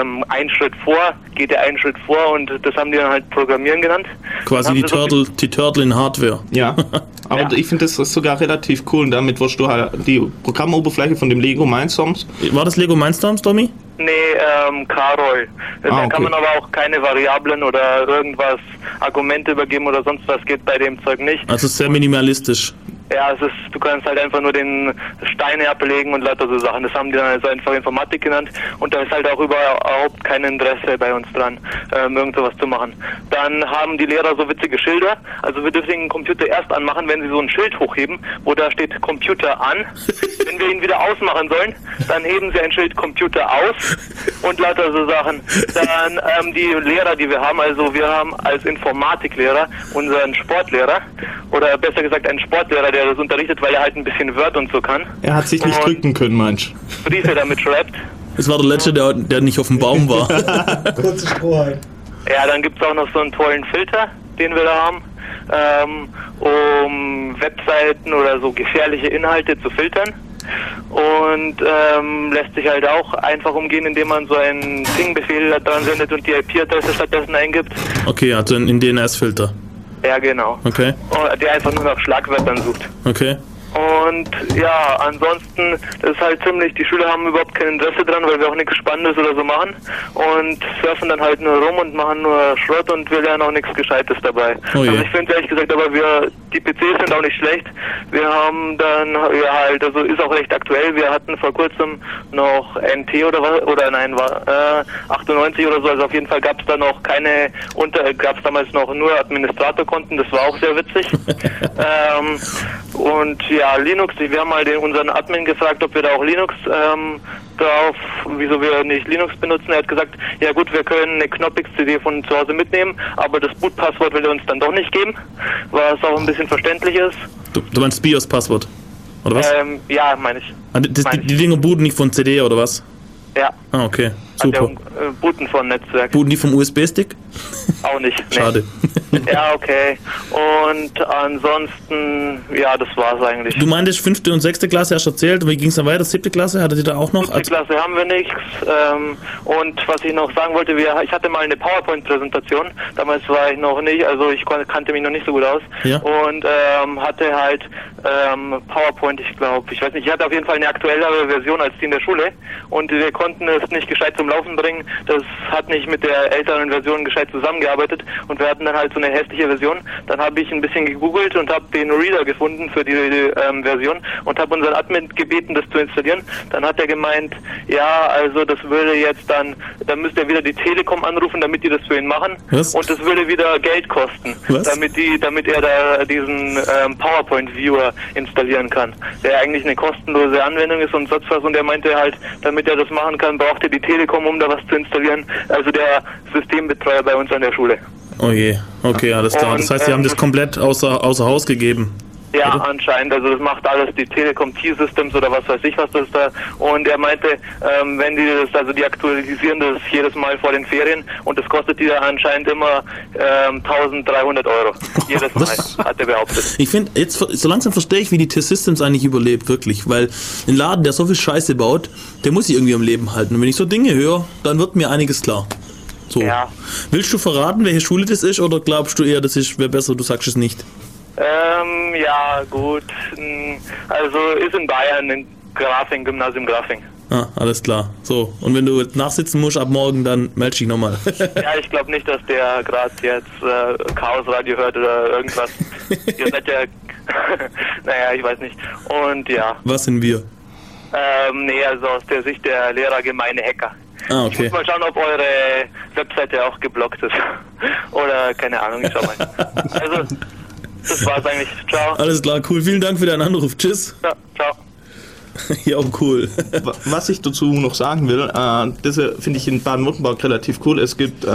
S4: ähm, ein Schritt vor, geht der einen Schritt vor und das haben die dann halt Programmieren genannt.
S1: Quasi die
S4: sie so
S1: Turtle, die Turtle in Hardware.
S2: Ja, <laughs> aber
S4: Ja.
S2: ich finde das ist sogar relativ cool und damit wirst du halt die Programmoberfläche von dem Lego Mindstorms.
S1: War das Lego Mindstorms, Tommy?
S4: Nee, ähm, Carol. Da
S2: Ah,
S4: kann
S2: okay.
S4: man aber auch keine Variablen oder irgendwas, Argumente übergeben oder sonst was geht bei dem Zeug nicht.
S1: Also sehr minimalistisch.
S4: Ja, es ist, du kannst halt einfach nur den Steine ablegen und lauter so Sachen. Das haben die dann also einfach Informatik genannt und da ist halt auch überhaupt kein Interesse bei uns dran, ähm, irgend sowas zu machen. Dann haben die Lehrer so witzige Schilder. Also wir dürfen den Computer erst anmachen, wenn sie so ein Schild hochheben, wo da steht Computer an. <laughs> wenn wir ihn wieder ausmachen sollen, dann heben sie ein Schild Computer aus und lauter so Sachen. Dann ähm, die Lehrer, die wir haben, also wir haben als Informatiklehrer unseren Sportlehrer oder besser gesagt einen Sportlehrer, der das unterrichtet, weil er halt ein bisschen Word und so kann.
S2: Er hat sich nicht
S4: Und
S2: drücken können, meinst
S4: Briefe damit schreibt.
S1: Das war der letzte, der, der nicht auf dem Baum war. <laughs>
S3: Kurze Strohhalm.
S4: Ja, dann gibt es auch noch so einen tollen Filter, den wir da haben, ähm, um Webseiten oder so gefährliche Inhalte zu filtern. Und ähm, lässt sich halt auch einfach umgehen, indem man so einen Ping-Befehl dran sendet und die IP-Adresse stattdessen eingibt.
S1: Okay, also in, in DNS-Filter.
S4: Ja, genau.
S1: Okay,
S4: Und Der einfach nur nach Schlagwörtern sucht.
S1: okay.
S4: Und ja, ansonsten, das ist halt ziemlich, die Schüler haben überhaupt kein Interesse dran, weil wir auch nichts Spannendes oder so machen und surfen dann halt nur rum und machen nur Schrott und wir lernen auch nichts Gescheites dabei.
S1: Oh
S4: also ich finde ehrlich gesagt, aber wir, die PCs sind auch nicht schlecht. Wir haben dann, ja halt, also ist auch recht aktuell, wir hatten vor kurzem noch NT oder was, oder nein, war äh, 98 oder so, also auf jeden Fall gab es da noch keine, unter, gab es damals noch nur Administratorkonten, das war auch sehr witzig. <laughs> ähm, und ja, Linux, wir haben mal den, unseren Admin gefragt, ob wir da auch Linux ähm, drauf, wieso wir nicht Linux benutzen. Er hat gesagt, ja gut, wir können eine Knoppix-CD von zu Hause mitnehmen, aber das Bootpasswort will er uns dann doch nicht geben, was auch ein bisschen verständlich ist.
S1: Du, du meinst BIOS-Passwort? Oder was?
S4: Ähm, ja, meine ich.
S1: Ah, die, die,
S4: mein ich.
S1: die Dinger booten nicht von CD oder was?
S4: Ja,
S1: Ah, okay. Super.
S4: äh, Booten von Netzwerk.
S1: Booten die vom USB-Stick?
S4: Auch nicht. nee.
S1: Schade. <laughs>
S4: Ja, okay. Und ansonsten, ja, das war's eigentlich.
S1: Du meintest fünfte und sechste Klasse, hast du erzählt. Wie ging es dann weiter? Siebte Klasse? Hattet ihr da auch noch? Also,
S4: Klasse haben wir nichts. Ähm, und was ich noch sagen wollte, wir, ich hatte mal eine PowerPoint-Präsentation. Damals war ich noch nicht, also ich kannte mich noch nicht so gut aus.
S1: Ja.
S4: Und ähm, hatte halt ähm, PowerPoint, ich glaube, ich weiß nicht, ich hatte auf jeden Fall eine aktuellere Version als die in der Schule. Und wir konnten es nicht gescheit zum Laufen bringen. Das hat nicht mit der älteren Version gescheit zusammengearbeitet. Und wir hatten dann halt so eine hässliche Version. Dann habe ich ein bisschen gegoogelt und habe den Reader gefunden für die, die ähm, Version und habe unseren Admin gebeten, das zu installieren. Dann hat er gemeint, ja, also das würde jetzt dann, dann müsste er wieder die Telekom anrufen, damit die das für ihn machen.
S1: Was?
S4: Und das würde wieder Geld kosten,
S1: Was?
S4: damit die, damit er da diesen ähm, PowerPoint-Viewer installieren kann, der eigentlich eine kostenlose Anwendung ist und sonst was. Und er meinte halt, damit er das machen kann, braucht er die Telekom, um da was zu installieren. Also der Systembetreuer bei uns an der Schule.
S1: oh je. Okay, alles klar.
S4: Und,
S1: Das heißt, sie haben
S4: ähm,
S1: das komplett außer, außer Haus gegeben.
S4: Ja,
S1: Oder?
S4: anscheinend. Also das macht alles die Telekom T-Systems oder was weiß ich was das da. Und er meinte, ähm, wenn die das, also die aktualisieren das jedes Mal vor den Ferien und das kostet die da anscheinend immer ähm, 1300 Euro. <laughs> Jedes Mal,
S1: Was?
S4: hat er behauptet.
S1: Ich finde, jetzt so langsam verstehe ich, wie die T-Systems eigentlich überlebt, wirklich. Weil ein Laden, der so viel Scheiße baut, der muss sich irgendwie am Leben halten. Und wenn ich so Dinge höre, dann wird mir einiges klar. So.
S4: Ja.
S1: Willst du verraten, welche Schule das ist, oder glaubst du eher, das ist wäre besser, du sagst es nicht?
S4: Ähm, ja, gut. Also ist in Bayern, in Grafing, Gymnasium Grafing.
S1: Ah, alles klar. So, und wenn du nachsitzen musst ab morgen, dann melde dich nochmal. <laughs>
S4: Ja, ich glaube nicht, dass der gerade jetzt äh, Chaos Radio hört oder irgendwas. <laughs> Ihr seid ja, <laughs> naja, ich weiß nicht. Und ja,
S1: Was sind wir?
S4: ähm, nee, also aus der Sicht der Lehrer gemeine Hacker.
S1: Ah,
S4: Ich
S1: okay.
S4: muss mal schauen, ob eure Webseite auch geblockt ist. Oder keine Ahnung, ich schau mal. Also, das war's eigentlich. Ciao.
S1: Alles klar, cool. Vielen Dank für deinen Anruf. Tschüss.
S4: Ja, ciao. <laughs>
S1: ja, cool.
S2: Wa- Was ich dazu noch sagen will, äh, das äh, finde ich in Baden-Württemberg relativ cool. Es gibt äh,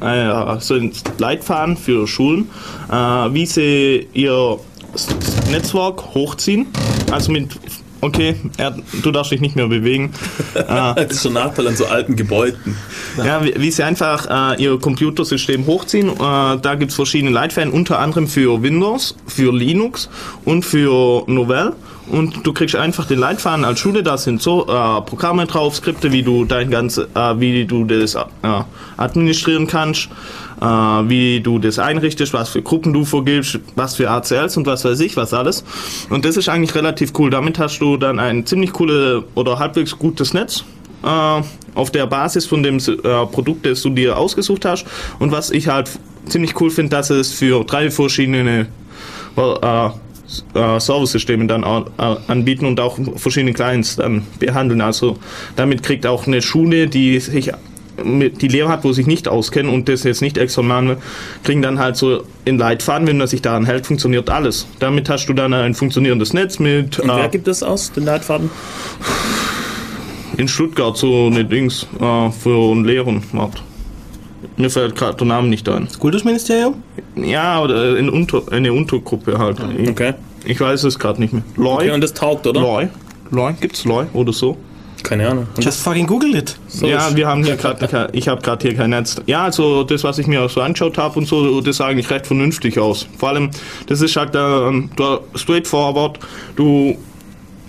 S2: äh, so einen Leitfaden für Schulen, äh, wie sie ihr Netzwerk hochziehen, also mit okay, er, du darfst dich nicht mehr bewegen. äh, <laughs>
S1: Das ist schon ein Nachteil an so alten Gebäuden.
S2: Ja, wie, wie sie einfach äh, ihr Computersystem hochziehen. Äh, da gibt's verschiedene Leitfäden, unter anderem für Windows, für Linux und für Novell. Und du kriegst einfach den Leitfaden als Schule, da sind so äh, Programme drauf, Skripte, wie du dein ganze, äh, wie du das äh, administrieren kannst, äh, wie du das einrichtest, was für Gruppen du vorgibst, was für ACLs und was weiß ich, was alles. Und das ist eigentlich relativ cool. Damit hast du dann ein ziemlich cooles oder halbwegs gutes Netz äh, auf der Basis von dem äh, Produkt, das du dir ausgesucht hast. Und was ich halt ziemlich cool finde, dass es für drei verschiedene äh, äh, Serversysteme dann äh, anbieten und auch verschiedene Clients dann behandeln. Also damit kriegt auch eine Schule, die sich die Lehrer hat, wo sich nicht auskennen und das jetzt nicht extra machen will, kriegen dann halt so in Leitfaden, wenn man sich daran hält, funktioniert alles. Damit hast du dann ein funktionierendes Netz mit
S1: Und wer
S2: äh,
S1: gibt das aus, den Leitfaden?
S2: in Stuttgart so eine Dings äh, für einen Lehren macht. Mir fällt gerade der Name nicht ein.
S3: Das Kultusministerium?
S2: Ja, oder in Unter, eine Untergruppe halt. Ich,
S1: Okay.
S2: ich weiß es gerade nicht mehr. Loy?
S1: okay. Und das taugt, oder?
S2: Loy? Loy? Gibt's Loy oder so?
S1: Keine Ahnung. Und
S3: Just fucking Google it.
S1: so
S2: ja, wir haben hier gerade, ich habe gerade hier kein Netz. Ja, also das, was ich mir so angeschaut habe und so, das sah eigentlich recht vernünftig aus. Vor allem, das ist halt ähm, straightforward. Du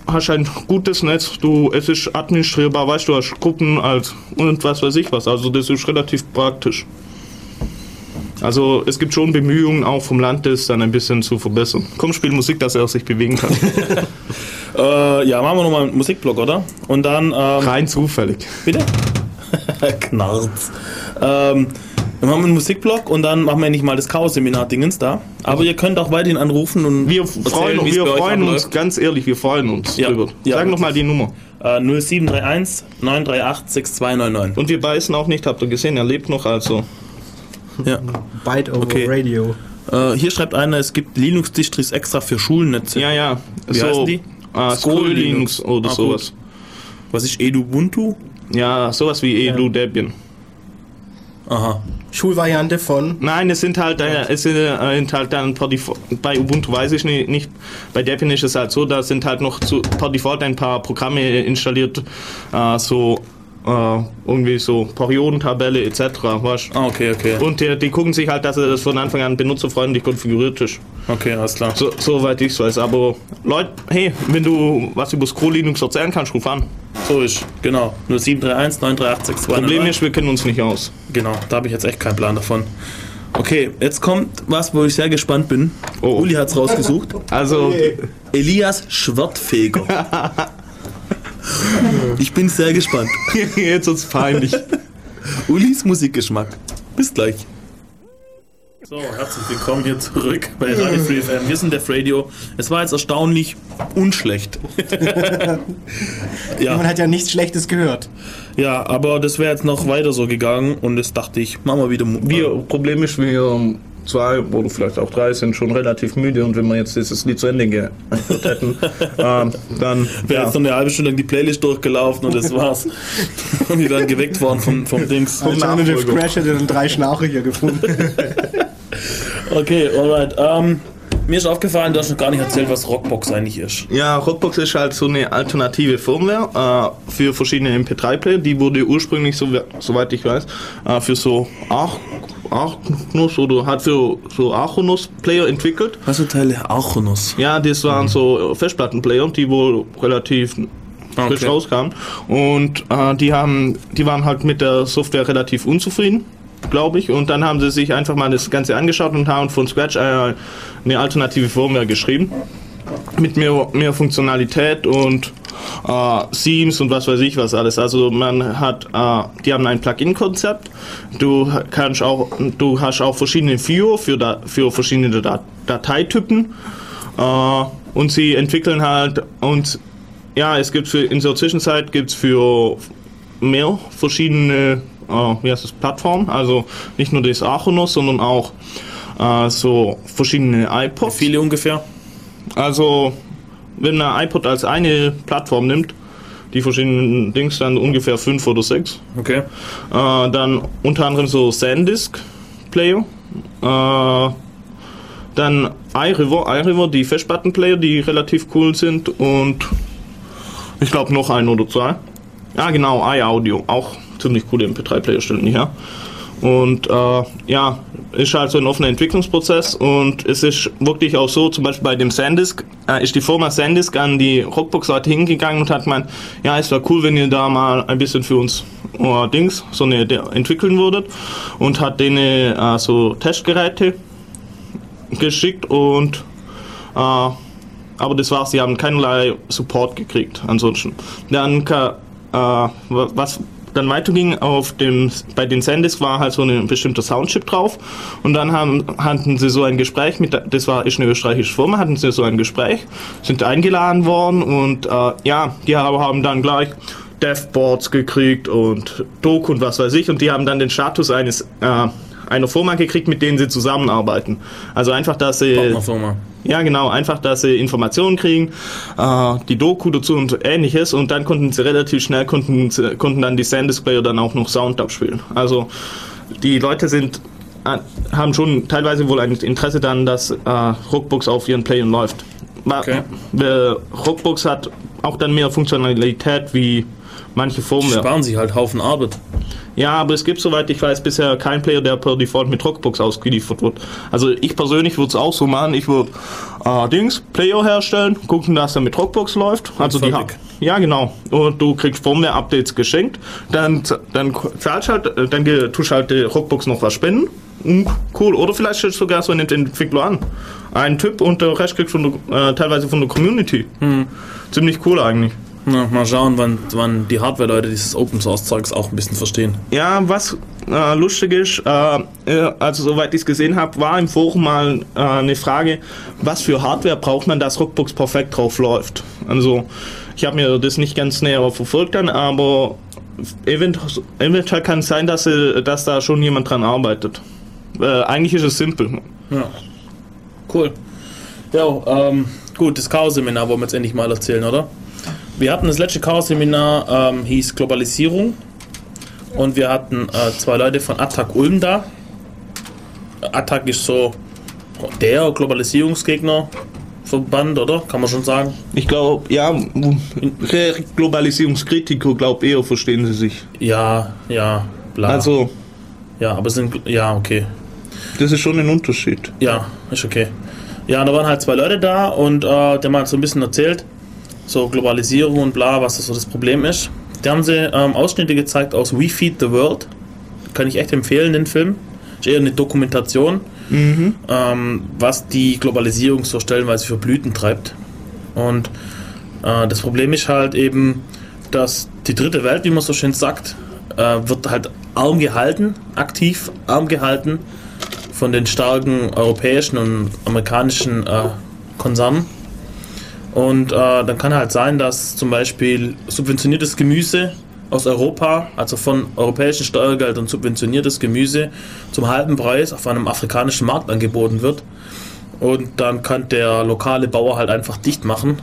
S2: hast ein gutes Netz, du, es ist administrierbar, weißt du, hast Gruppen als und was weiß ich was. Also das ist relativ praktisch. Also es gibt schon Bemühungen auch vom Land, das dann ein bisschen zu verbessern. Komm, spiel Musik, dass er sich bewegen kann. <laughs> <laughs>
S1: Äh, ja, machen wir nochmal einen Musikblock, oder? Und dann, ähm,
S2: Rein zufällig.
S1: bitte? <laughs> Knarz. Ähm, dann machen wir einen Musikblock und dann machen wir endlich mal das Chaos-Seminar-Dingens da. Aber ihr könnt auch weiterhin anrufen und
S2: Wir
S1: erzählen,
S2: freuen,
S1: es
S2: wir
S1: bei euch
S2: freuen uns,
S1: abläuft.
S2: ganz ehrlich, wir freuen uns
S1: Ja.
S2: drüber.
S1: Ja.
S2: Sag nochmal die Nummer.
S1: Äh, 0731 938 6299.
S2: Und wir beißen auch nicht, habt ihr gesehen, er lebt noch, also.
S1: Ja.
S3: Byte over
S1: Okay.
S3: Radio.
S1: Äh, hier schreibt einer, es gibt Linux-Distris extra für Schulnetze.
S2: Ja, ja.
S1: Wie heißen die?
S2: Äh, School Linux oder
S1: Ah,
S2: sowas.
S1: Was ist Edubuntu?
S2: Ja, sowas wie Edu Debian.
S1: Aha.
S3: Schulvariante von.
S2: Nein, es sind halt, äh, es sind, äh, sind halt dann per Default, bei Ubuntu weiß ich nicht, nicht, bei Debian ist es halt so, da sind halt noch zu, per Default ein paar Programme installiert, äh, so äh, irgendwie so Periodentabelle etc. Weißt?
S1: Ah, okay, okay.
S2: Und die, die gucken sich halt, dass das von Anfang an benutzerfreundlich konfiguriert ist.
S1: Okay, alles klar.
S2: So, soweit ich es weiß. Aber Leute, hey, wenn du was über Scroll Linux erzählen kannst, ruf an.
S1: So ist, genau. 0731 938 6299.
S2: Problem ist, wir kennen uns nicht aus.
S1: Genau, da habe ich jetzt echt keinen Plan davon. Okay, jetzt kommt was, wo ich sehr gespannt bin.
S2: Oh.
S1: Uli hat es rausgesucht.
S2: Also,
S1: Elias Schwertfeger. <laughs> <laughs> ich bin sehr gespannt. <laughs>
S2: jetzt wird's peinlich.
S1: Ulis Musikgeschmack. Bis gleich. So, herzlich willkommen hier zurück bei Radio Free FM. Wir sind Def Radio. Es war jetzt erstaunlich unschlecht. <laughs>
S3: Man
S1: ja,
S3: hat ja nichts Schlechtes gehört.
S1: ja, aber das wäre jetzt noch weiter so gegangen und jetzt dachte ich, machen wir wieder.
S2: Wir, Problem ist, wir zwei oder vielleicht auch drei sind schon relativ müde und wenn wir jetzt dieses Lied zu Ende gehört hätten, <laughs> ähm, dann.
S1: wäre
S2: Ja.
S1: jetzt noch eine halbe Stunde lang die Playlist durchgelaufen und das war's. <laughs> und wir wären geweckt worden vom, vom Dings.
S3: Alternative. Crash hätte dann drei Schnarcher gefunden. <laughs>
S1: Okay, alright. Ähm, mir ist aufgefallen, du hast noch gar nicht erzählt, was Rockbox eigentlich ist.
S2: Ja, Rockbox ist halt so eine alternative Firmware äh, für verschiedene MP3-Player. Die wurde ursprünglich, so, soweit ich weiß, äh, für so Arch Archonus oder hat für so Archonus-Player entwickelt.
S1: Was für Teile? Archonus.
S2: Ja, das waren so Festplattenplayer, die wohl relativ frisch
S1: Okay.
S2: rauskamen. Und äh, die haben, die waren halt mit der Software relativ unzufrieden, glaube ich. Und dann haben sie sich einfach mal das Ganze angeschaut und haben von Scratch äh, eine alternative Firmware geschrieben. Mit mehr, mehr Funktionalität und äh, Themes und was weiß ich was alles. Also man hat, äh, die haben ein Plugin-Konzept. Du kannst auch, du hast auch verschiedene Viewer für, da, für verschiedene Dat Dateitypen. Äh, und sie entwickeln halt und ja, es gibt für, in der Zwischenzeit gibt es für mehr verschiedene äh, wie heißt das, Plattformen, also nicht nur das Archonos, sondern auch äh, so verschiedene iPods.
S1: Viele ungefähr.
S2: Also, wenn man iPod als eine Plattform nimmt, die verschiedenen Dings dann ungefähr fünf oder sechs,
S1: Okay.
S2: äh, dann unter anderem so SanDisk Player, äh, dann iRiver, iRiver, die Festplattenplayer, die relativ cool sind und Ich glaube noch ein oder zwei. Ja, genau, iAudio. Auch ziemlich coole MP3-Player stellen her. Und äh, ja, ist halt so ein offener Entwicklungsprozess und es ist wirklich auch so, zum Beispiel bei dem Sandisk, äh, ist die Firma Sandisk an die Rockbox-Leute hingegangen und hat gemeint, ja, es wäre cool, wenn ihr da mal ein bisschen für uns äh, Dings, so eine entwickeln würdet und hat denen äh, so Testgeräte geschickt und äh, aber das war's, sie haben keinerlei Support gekriegt ansonsten. Dann äh, was dann weiterging auf dem bei den Sandisk war halt so ein bestimmter Soundchip drauf und dann haben, hatten sie so ein Gespräch mit das war ist eine österreichische Firma hatten sie so ein Gespräch sind eingeladen worden und äh, ja die haben, dann gleich Devboards gekriegt und Doku und was weiß ich und die haben dann den Status eines äh, einer Firma gekriegt, mit denen sie zusammenarbeiten. Also einfach, dass sie
S1: Partnerfirma.
S2: Ja, genau. Einfach, dass sie Informationen kriegen, äh, die Doku dazu und ähnliches und dann konnten sie relativ schnell, konnten, sie- konnten dann die Sandisk-Player dann auch noch Sound abspielen. Also die Leute sind äh, haben schon teilweise wohl ein Interesse daran, dass äh, Rockbox auf ihren Playern läuft.
S1: Okay.
S2: Rockbox hat auch dann mehr Funktionalität wie manche Firmware.
S1: sparen sich halt Haufen Arbeit.
S2: Ja, aber es gibt, soweit ich weiß, bisher keinen Player, der per Default mit Rockbox ausgeliefert wird. Also ich persönlich würde es auch so machen. Ich würde äh, Dings, Player herstellen, gucken, dass er mit Rockbox läuft. Also die
S1: fertig.
S2: ha- Ja, genau. Und du kriegst Firmware-Updates geschenkt. Dann, dann zahlst halt, äh, dann tust halt die Rockbox noch was spenden. Mm, cool. Oder vielleicht stellst du sogar so einen Entwickler an. Ein Typ und der Rest kriegst du von der, äh, teilweise von der Community. Ziemlich cool eigentlich.
S1: Na, mal schauen, wann, wann die Hardware-Leute dieses Open-Source-Zeugs auch ein bisschen verstehen.
S2: Ja, was äh, lustig ist, äh, äh, also soweit ich es gesehen habe, war im Forum mal äh, eine Frage, was für Hardware braucht man, dass Rockbox perfekt drauf läuft. Also ich habe mir das nicht ganz näher verfolgt dann, aber event eventuell kann es sein, dass, dass da schon jemand dran arbeitet. Äh, eigentlich ist es simpel.
S1: Ja. Cool. Ja, ähm, gut, das Chaos-Seminar wollen wir jetzt endlich mal erzählen, oder? Wir hatten das letzte Chaos-Seminar, ähm, hieß Globalisierung. Und wir hatten äh, zwei Leute von Attac Ulm da. Attac ist so der Globalisierungsgegner-Verband, oder? Kann man schon sagen.
S2: Ich glaube, ja, Globalisierungskritiker, glaube eher verstehen sie sich.
S1: Ja, ja, bla.
S2: Also,
S1: ja, aber sind, ja, okay.
S2: das ist schon ein Unterschied.
S1: Ja, ist okay. Ja, da waren halt zwei Leute da und äh, der halt so ein bisschen erzählt, so Globalisierung und bla, was das so das Problem ist. Da haben sie ähm, Ausschnitte gezeigt aus We Feed the World. Kann ich echt empfehlen, den Film. Ist eher eine Dokumentation, ähm, was die Globalisierung so stellenweise für Blüten treibt. Und äh, das Problem ist halt eben, dass die dritte Welt, wie man so schön sagt, äh, wird halt arm gehalten, aktiv arm gehalten von den starken europäischen und amerikanischen äh, Konzernen. Und äh, dann kann halt sein, dass zum Beispiel subventioniertes Gemüse aus Europa, also von europäischen Steuergeldern subventioniertes Gemüse zum halben Preis auf einem afrikanischen Markt angeboten wird. Und dann kann der lokale Bauer halt einfach dicht machen,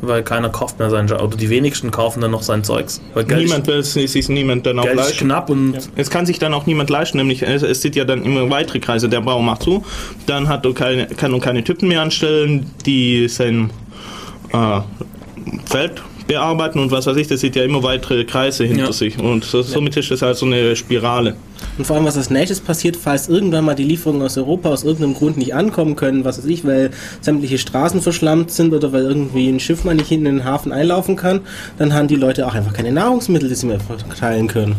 S1: weil keiner kauft mehr sein, oder die wenigsten kaufen dann noch sein Zeugs.
S2: Niemand will es sich niemand dann auch
S1: Geld ist
S2: leisten.
S1: knapp und
S2: Es kann sich dann auch niemand leisten, nämlich es, es sind ja dann immer weitere Kreise. Der Bauer macht zu, dann hat er keine, kann er keine Typen mehr anstellen, die sein äh, Feld bearbeiten und was weiß ich, das sind ja immer weitere Kreise hinter
S1: Ja.
S2: sich. Und so, somit ist das halt so eine Spirale.
S3: Und vor allem, was als nächstes passiert, falls irgendwann mal die Lieferungen aus Europa aus irgendeinem Grund nicht ankommen können, was weiß ich, weil sämtliche Straßen verschlammt sind oder weil irgendwie ein Schiff mal nicht hinten in den Hafen einlaufen kann, dann haben die Leute auch einfach keine Nahrungsmittel, die sie mehr verteilen können.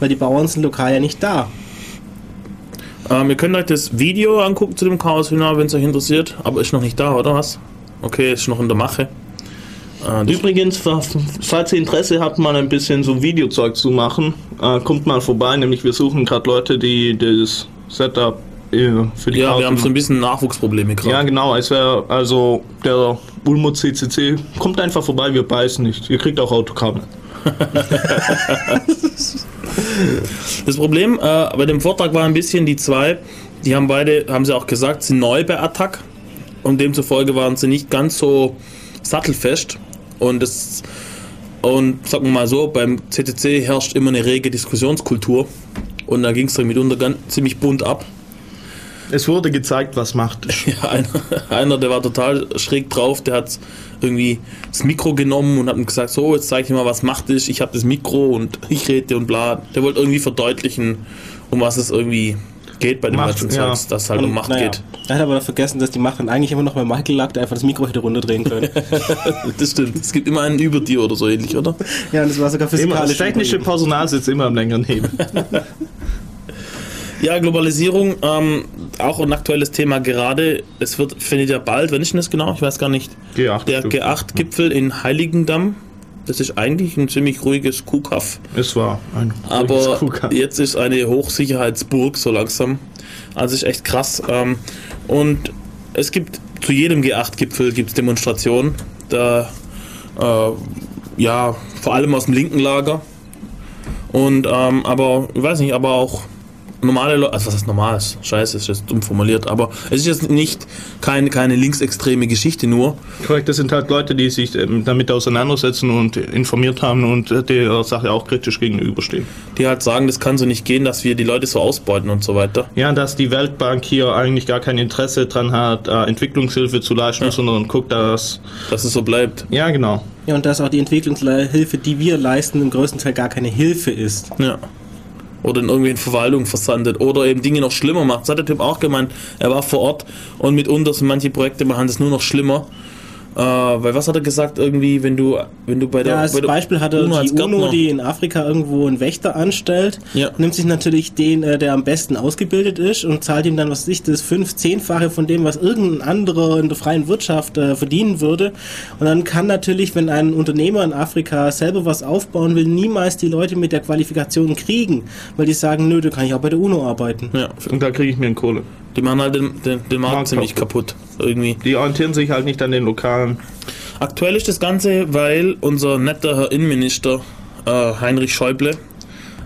S3: Weil die Bauern sind lokal ja nicht da.
S1: Ähm, ihr könnt euch das Video angucken zu dem Chaos-Seminar, wenn es euch interessiert. Aber ist noch nicht da, oder was? Okay, ist noch in der Mache. Äh,
S2: Übrigens, fa- falls ihr Interesse habt, mal ein bisschen so Videozeug zu machen, äh, kommt mal vorbei, nämlich wir suchen gerade Leute, die das Setup äh, für die
S1: ja, wir haben so ein bisschen Nachwuchsprobleme gerade.
S2: Ja, genau. Es wäre also der Ulmo CCC. Kommt einfach vorbei, wir beißen nicht. Ihr kriegt auch Autokabel. <laughs>
S1: Das Problem äh, bei dem Vortrag war ein bisschen die zwei, die haben beide, haben sie auch gesagt, sind neu bei Attac und demzufolge waren sie nicht ganz so sattelfest und das und sagen wir mal so, beim CTC herrscht immer eine rege Diskussionskultur und da ging es dann mitunter ganz, ziemlich bunt ab.
S2: Es wurde gezeigt, was Macht. <laughs>
S1: Ja, einer, einer, der war total schräg drauf, der hat irgendwie das Mikro genommen und hat ihm gesagt, so, jetzt zeig ich dir mal, was Macht ist, ich habe das Mikro und ich rede und bla. Der wollte irgendwie verdeutlichen, um was es irgendwie geht bei dem
S2: Macht,
S1: ganzen
S2: ja.
S1: Zeugs, dass es halt um Macht
S3: Naja,
S1: geht.
S3: Er hat aber noch vergessen, dass die Macht dann eigentlich immer noch bei Michael lag, der einfach das Mikro hätte runterdrehen können. <laughs>
S1: Das stimmt. Es gibt immer einen über dir oder so ähnlich, oder?
S3: ja, und das war sogar
S2: Immer, das
S3: physikalisch.
S2: technische Personal sitzt immer am längeren Hebel. <laughs>
S1: Ja, Globalisierung, ähm, auch ein aktuelles Thema gerade. Es wird, findet ja bald, wenn ich das genau, ich weiß gar nicht,
S2: G8
S1: der
S2: Gipfel.
S1: G8-Gipfel in Heiligendamm. Das ist eigentlich ein ziemlich ruhiges Kuhkaff.
S2: Es war ein
S1: Aber
S2: ruhiges Kuhkaff.
S1: jetzt ist eine Hochsicherheitsburg so langsam. Also ist echt krass. Ähm, und es gibt zu jedem G8-Gipfel gibt's Demonstrationen. Da, äh, ja, vor allem aus dem linken Lager. Und, ähm, aber, ich weiß nicht, aber auch normale Leute, also was ist normal? Scheiße, ist jetzt dumm formuliert, aber es ist jetzt nicht keine, keine linksextreme Geschichte nur.
S2: Korrekt, das sind halt Leute, die sich ähm, damit auseinandersetzen und informiert haben und äh, der Sache auch kritisch gegenüberstehen.
S1: Die halt sagen, das kann so nicht gehen, dass wir die Leute so ausbeuten und so weiter.
S2: Ja, dass die Weltbank hier eigentlich gar kein Interesse dran hat, äh, Entwicklungshilfe zu leisten, sondern guckt, dass.
S1: Dass es so bleibt.
S2: Ja, genau.
S3: Ja, und dass auch die Entwicklungshilfe, die wir leisten, im größten Teil gar keine Hilfe ist.
S1: Ja. Oder in irgendwelchen Verwaltungen versandet. Oder eben Dinge noch schlimmer macht. Das hat der Typ auch gemeint. Er war vor Ort und mitunter sind manche Projekte machen das nur noch schlimmer. Äh, weil was hat er gesagt? Irgendwie, wenn du, wenn du bei der.
S3: Ja, als
S1: bei der
S3: Beispiel hatte
S1: UNO
S3: die UNO, die in Afrika irgendwo einen Wächter anstellt,
S1: Ja.
S3: nimmt sich natürlich den, äh, der am besten ausgebildet ist und zahlt ihm dann, was ich, das fünf, zehnfache von dem, was irgendein anderer in der freien Wirtschaft äh, verdienen würde. Und dann kann natürlich, wenn ein Unternehmer in Afrika selber was aufbauen will, niemals die Leute mit der Qualifikation kriegen, weil die sagen, nö, da kann ich auch bei der UNO arbeiten.
S1: Ja,
S2: Und da kriege ich mir eine Kohle.
S1: Die machen halt den, den, den Markt
S2: Markt
S1: ziemlich kaputt. Irgendwie.
S2: Die orientieren sich halt nicht an den lokalen.
S1: Aktuell ist das Ganze, weil unser netter Herr Innenminister äh, Heinrich Schäuble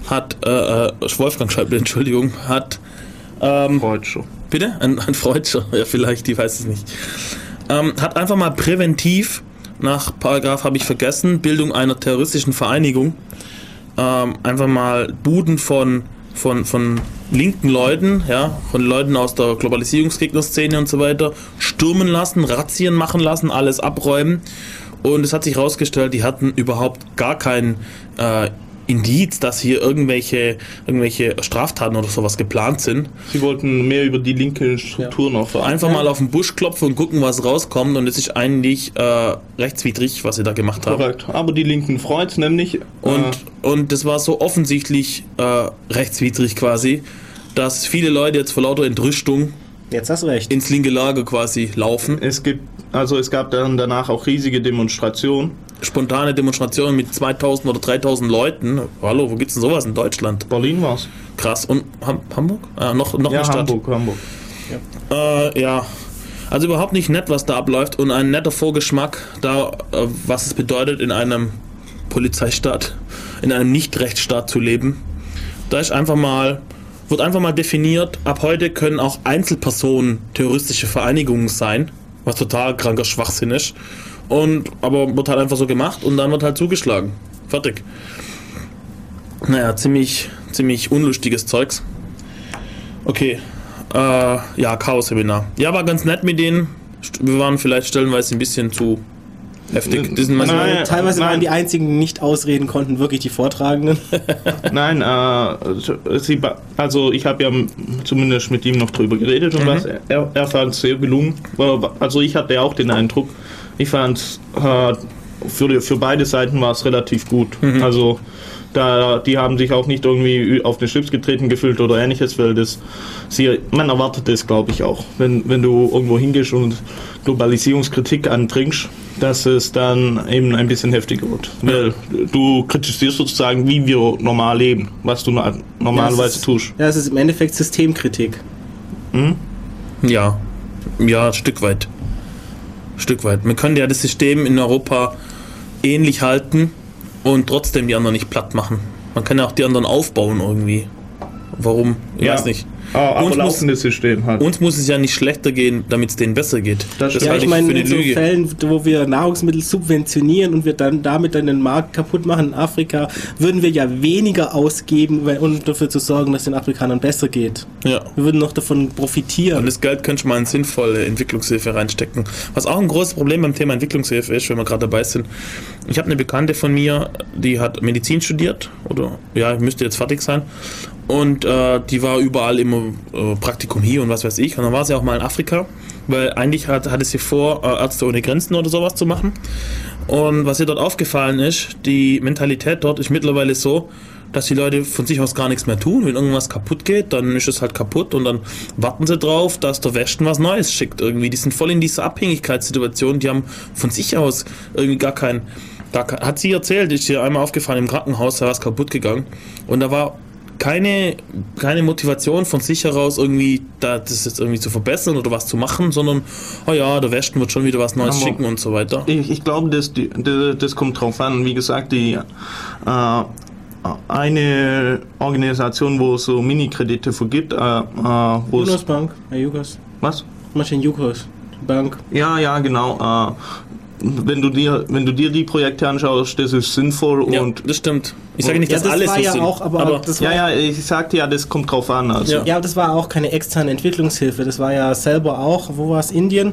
S1: hat, äh, äh, Wolfgang Schäuble, <laughs> Entschuldigung, hat ähm,
S2: Freudscher.
S1: Bitte? Ein, ein Freudscher, <laughs> ja vielleicht, ich weiß es nicht. Ähm, hat einfach mal präventiv, nach Paragraph habe ich vergessen, Bildung einer terroristischen Vereinigung, ähm, einfach mal Buden von, von, von linken Leuten, ja, von Leuten aus der Globalisierungsgegnerszene und so weiter, stürmen lassen, Razzien machen lassen, alles abräumen. Und es hat sich herausgestellt, die hatten überhaupt gar kein äh, Indiz, dass hier irgendwelche, irgendwelche Straftaten oder sowas geplant sind.
S2: Sie wollten mehr über die linke Struktur noch erfahren.
S1: Einfach mal auf den Busch klopfen und gucken, was rauskommt. Und es ist eigentlich äh, rechtswidrig, was sie da gemacht haben.
S2: Korrekt. Aber die linken freut nämlich.
S1: Und,
S2: äh,
S1: und das war so offensichtlich äh, rechtswidrig quasi, dass viele Leute jetzt vor lauter Entrüstung
S3: Jetzt hast recht.
S1: ins linke Lager quasi laufen.
S2: es gibt, also es gab dann danach auch riesige Demonstrationen.
S1: Spontane Demonstrationen mit 2000 oder 3000 Leuten. Hallo, wo gibt's denn sowas in Deutschland?
S2: Berlin war's.
S1: Krass. Und Ham Hamburg? Ah, noch, noch
S2: Ja,
S1: eine Stadt.
S2: Hamburg, Hamburg.
S1: Äh, ja. Also überhaupt nicht nett, was da abläuft und ein netter Vorgeschmack da, äh, was es bedeutet, in einem Polizeistaat, in einem Nicht-Rechtsstaat zu leben. Da ist einfach mal, wird einfach mal definiert, ab heute können auch Einzelpersonen terroristische Vereinigungen sein, was total kranker Schwachsinn ist. Und, aber wird halt einfach so gemacht und dann wird halt zugeschlagen. Fertig. Naja, ziemlich, ziemlich unlustiges Zeugs. Okay, äh, ja, Chaos-Seminar. Ja, war ganz nett mit denen. Wir waren vielleicht stellenweise ein bisschen zu heftig. Die sind
S2: Nein,
S1: manchmal,
S2: Nein,
S3: Teilweise waren die einzigen, die nicht ausreden konnten, wirklich die Vortragenden. <laughs>
S2: Nein, äh, sie, also ich habe ja zumindest mit ihm noch drüber geredet und was. Er, er fand es sehr gelungen. Also ich hatte auch den Eindruck, ich fand äh, für, für beide Seiten war es relativ gut. Also da, die haben sich auch nicht irgendwie auf den Schlips getreten gefühlt oder ähnliches, weil das, sie, man erwartet das, glaube ich, auch. Wenn, wenn du irgendwo hingehst und Globalisierungskritik antrinkst, dass es dann eben ein bisschen heftiger wird. Weil du kritisierst sozusagen, wie wir normal leben, was du normalerweise
S3: Ja, ist-
S2: tust.
S3: Ja, es ist im Endeffekt Systemkritik.
S1: ja, ja, ein Stück weit. Ein Stück weit. Man könnte ja das System in Europa ähnlich halten und trotzdem die anderen nicht platt machen. Man kann ja auch die anderen aufbauen irgendwie. Warum? Ich weiß nicht.
S2: Ah, aber
S1: Uns muss-
S2: laufendes System halt.
S1: Uns muss es ja nicht schlechter gehen, damit es denen besser geht.
S2: Das
S3: Ja,
S1: halte
S3: ich meine, in so
S1: Lüge.
S3: Fällen, wo wir Nahrungsmittel subventionieren und wir dann damit dann den Markt kaputt machen in Afrika, würden wir ja weniger ausgeben, um dafür zu sorgen, dass es den Afrikanern besser geht.
S1: Ja.
S3: Wir würden noch davon profitieren.
S1: Und das Geld könnte mal in sinnvolle Entwicklungshilfe reinstecken. Was auch ein großes Problem beim Thema Entwicklungshilfe ist, wenn wir gerade dabei sind. Ich habe eine Bekannte von mir, die hat Medizin studiert, oder ja, müsste jetzt fertig sein. Und äh, die war überall immer äh, Praktikum hier und was weiß ich. Und dann war sie auch mal in Afrika, weil eigentlich hat, hatte sie vor, äh, Ärzte ohne Grenzen oder sowas zu machen. Und was ihr dort aufgefallen ist, die Mentalität dort ist mittlerweile so, dass die Leute von sich aus gar nichts mehr tun. Wenn irgendwas kaputt geht, dann ist es halt kaputt und dann warten sie drauf, dass der Westen was Neues schickt irgendwie. Die sind voll in dieser Abhängigkeitssituation, die haben von sich aus irgendwie gar kein, gar kein hat sie erzählt, ist ihr einmal aufgefallen im Krankenhaus, da war was kaputt gegangen und da war keine, keine Motivation von sich heraus irgendwie da, das jetzt irgendwie zu verbessern oder was zu machen, sondern, oh ja, der Westen wird schon wieder was Neues
S2: Aber-
S1: schicken und so weiter.
S2: Ich, ich glaube, das, die- das, das kommt drauf an. Wie gesagt, die äh, eine Organisation, wo es so Mini-Kredite vergibt, äh, äh, wo es
S3: Bank, ja, Jukos.
S2: was?
S3: Maschinen Jukos. Bank.
S2: Ja, ja, genau. Wenn du dir, wenn du dir die Projekte anschaust, das ist sinnvoll
S1: Ja,
S2: und
S1: das stimmt. Ich sage nicht,
S3: Ja,
S1: dass
S3: das
S1: alles
S3: war
S1: so
S3: ja
S1: sind,
S3: auch, aber, das war,
S2: ja, ja, ich sagte ja, das kommt drauf an. Also.
S1: Ja.
S3: Ja, aber das war auch keine externe Entwicklungshilfe. Das war ja selber auch, wo war es, Indien?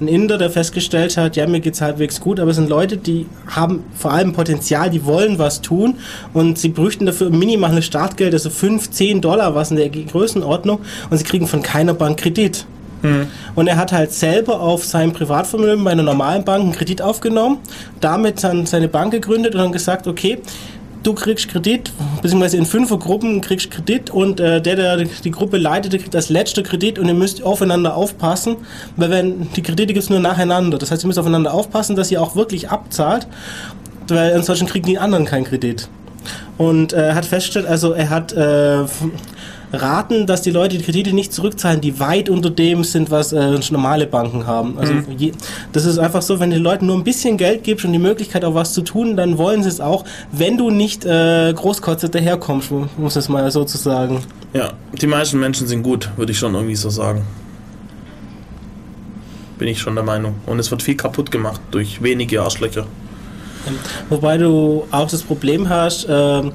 S3: Ein Inder, der festgestellt hat, ja, mir geht's halbwegs gut, aber es sind Leute, die haben vor allem Potenzial, die wollen was tun und sie bräuchten dafür minimales Startgeld, also 5, 10 Dollar, was in der Größenordnung, und sie kriegen von keiner Bank Kredit. Und er hat halt selber auf seinem Privatvermögen bei einer normalen Bank einen Kredit aufgenommen, damit dann seine Bank gegründet und dann gesagt, okay, du kriegst Kredit, beziehungsweise in Fünfergruppen kriegst Kredit und äh, der, der die Gruppe leitet, der kriegt als letzter Kredit und ihr müsst aufeinander aufpassen, weil wenn die Kredite gibt's nur nacheinander. Das heißt, ihr müsst aufeinander aufpassen, dass ihr auch wirklich abzahlt, weil ansonsten kriegen die anderen keinen Kredit. Und äh, er hat festgestellt, also er hat äh, raten, dass die Leute die Kredite nicht zurückzahlen, die weit unter dem sind, was äh, normale Banken haben. Also je, das ist einfach so, wenn du den Leuten nur ein bisschen Geld gibst und die Möglichkeit auch was zu tun, dann wollen sie es auch, wenn du nicht äh, großkotzig daherkommst, muss es mal so zu sagen.
S1: Ja, die meisten Menschen sind gut, würde ich schon irgendwie so sagen. Bin ich schon der Meinung. Und es wird viel kaputt gemacht durch wenige Arschlöcher.
S3: Wobei du auch das Problem hast, ähm,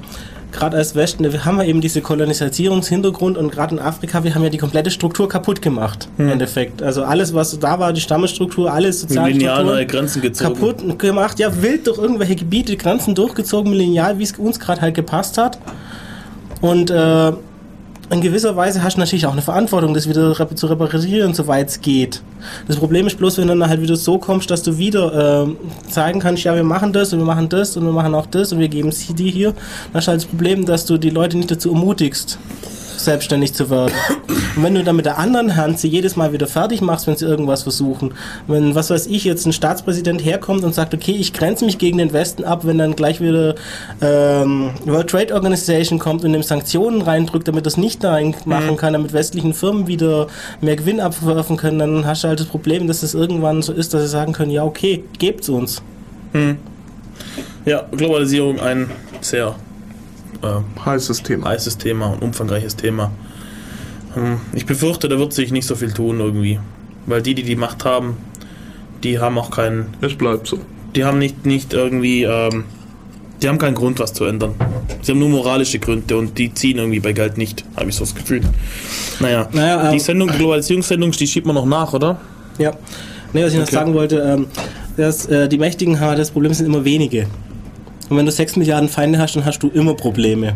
S3: gerade als Westen, wir haben ja eben diese Kolonisierungshintergrund und gerade in Afrika, wir haben ja die komplette Struktur kaputt gemacht, im Endeffekt. Also alles, was da war, die Stammesstruktur, alles
S1: Mit Lineal neue Grenzen gezogen.
S3: kaputt gemacht. Ja, wild durch irgendwelche Gebiete, Grenzen durchgezogen, lineal, wie es uns gerade halt gepasst hat. Und äh, in gewisser Weise hast du natürlich auch eine Verantwortung, das wieder zu reparieren, soweit es geht. Das Problem ist bloß, wenn du dann halt wieder so kommst, dass du wieder ähm, zeigen kannst, ja, wir machen das und wir machen das und wir machen auch das und wir geben es dir hier. Dann hast du halt das Problem, dass du die Leute nicht dazu ermutigst, selbstständig zu werden. Und wenn du dann mit der anderen Hand sie jedes Mal wieder fertig machst, wenn sie irgendwas versuchen, wenn, was weiß ich, jetzt ein Staatspräsident herkommt und sagt, okay, ich grenze mich gegen den Westen ab, wenn dann gleich wieder ähm, World Trade Organization kommt und ihm Sanktionen reindrückt, damit das nicht da machen kann, damit westlichen Firmen wieder mehr Gewinn abwerfen können, dann hast du halt das Problem, dass es irgendwann so ist, dass sie sagen können, ja, okay, gebt's uns.
S1: Ja, Globalisierung ein sehr äh,
S2: Heißes Thema.
S1: heißes Thema und umfangreiches Thema. Hm, Ich befürchte, da wird sich nicht so viel tun irgendwie. Weil die, die die Macht haben, die haben auch keinen,
S2: Es bleibt so.
S1: die haben nicht, nicht irgendwie, ähm, die haben keinen Grund, was zu ändern. Sie haben nur moralische Gründe und die ziehen irgendwie bei Geld nicht, habe ich so das Gefühl. Naja,
S3: Naja,
S1: die
S3: ähm,
S1: Sendung, die Globalisierungssendung, die schiebt man noch nach, oder?
S3: Ja. Nee, was ich noch
S1: Okay.
S3: sagen wollte, ähm, dass äh, die Mächtigen haben das Problem sind immer wenige. Und wenn du 6 Milliarden Feinde hast, dann hast du immer Probleme.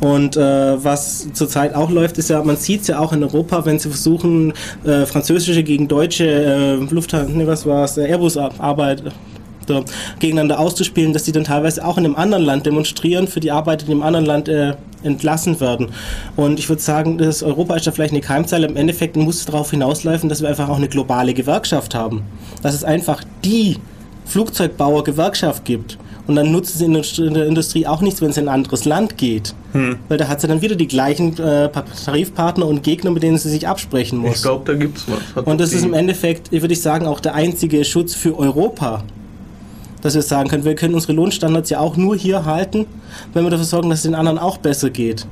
S3: Und äh, was zurzeit auch läuft, ist ja, man sieht es ja auch in Europa, wenn sie versuchen, äh, französische gegen deutsche äh, Lufthansa, nee, was war's, äh, Airbus-Arbeit da gegeneinander auszuspielen, dass die dann teilweise auch in einem anderen Land demonstrieren für die Arbeit, die in einem anderen Land äh, entlassen werden. Und ich würde sagen, das Europa ist da vielleicht eine Keimzelle. Im Endeffekt muss es darauf hinauslaufen, dass wir einfach auch eine globale Gewerkschaft haben. Dass es einfach die Flugzeugbauer-Gewerkschaft gibt. Und dann nutzt es in der in der Industrie auch nichts, wenn es in ein anderes Land geht. Weil da hat sie dann wieder die gleichen äh, Tarifpartner und Gegner, mit denen sie sich absprechen muss.
S2: Ich glaube, da gibt's was. Hat
S3: Und das ist im Endeffekt, würde ich sagen, auch der einzige Schutz für Europa. Dass wir sagen können, wir können unsere Lohnstandards ja auch nur hier halten, wenn wir dafür sorgen, dass es den anderen auch besser geht.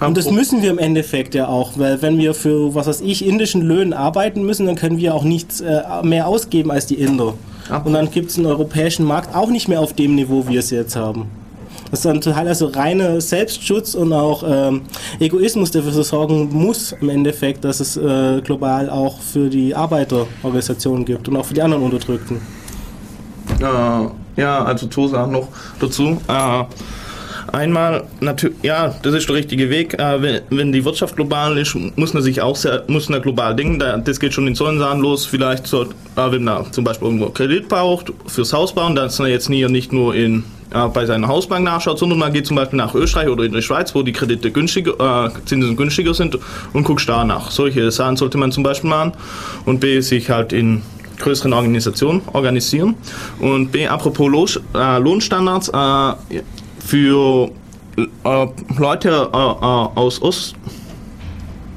S3: Und das müssen wir im Endeffekt ja auch, weil wenn wir für, was weiß ich, indischen Löhnen arbeiten müssen, dann können wir auch nichts äh, mehr ausgeben als die Inder. Und dann gibt es einen europäischen Markt auch nicht mehr auf dem Niveau, wie wir es jetzt haben. Das ist dann total also reiner Selbstschutz und auch ähm, Egoismus, der dafür sorgen muss im Endeffekt, dass es äh, global auch für die Arbeiterorganisationen gibt und auch für die anderen Unterdrückten.
S2: Äh, ja, also zwei Sachen noch dazu. Äh, einmal, natürlich, ja, das ist der richtige Weg. Äh, wenn, wenn die Wirtschaft global ist, muss man sich auch sehr, muss man global denken. Da, das geht schon in solchen Sachen los. Vielleicht, so, äh, wenn man zum Beispiel irgendwo Kredit braucht fürs Haus bauen, dann ist man jetzt nie, nicht nur in, äh, bei seiner Hausbank nachschaut, sondern man geht zum Beispiel nach Österreich oder in die Schweiz, wo die Kredite günstiger, äh, Zinsen günstiger sind und guckt da nach. Solche Sachen sollte man zum Beispiel machen und B, sich halt in größeren Organisationen organisieren. Und B, apropos äh, Lohnstandards, äh, für äh, Leute äh, äh, aus Ost,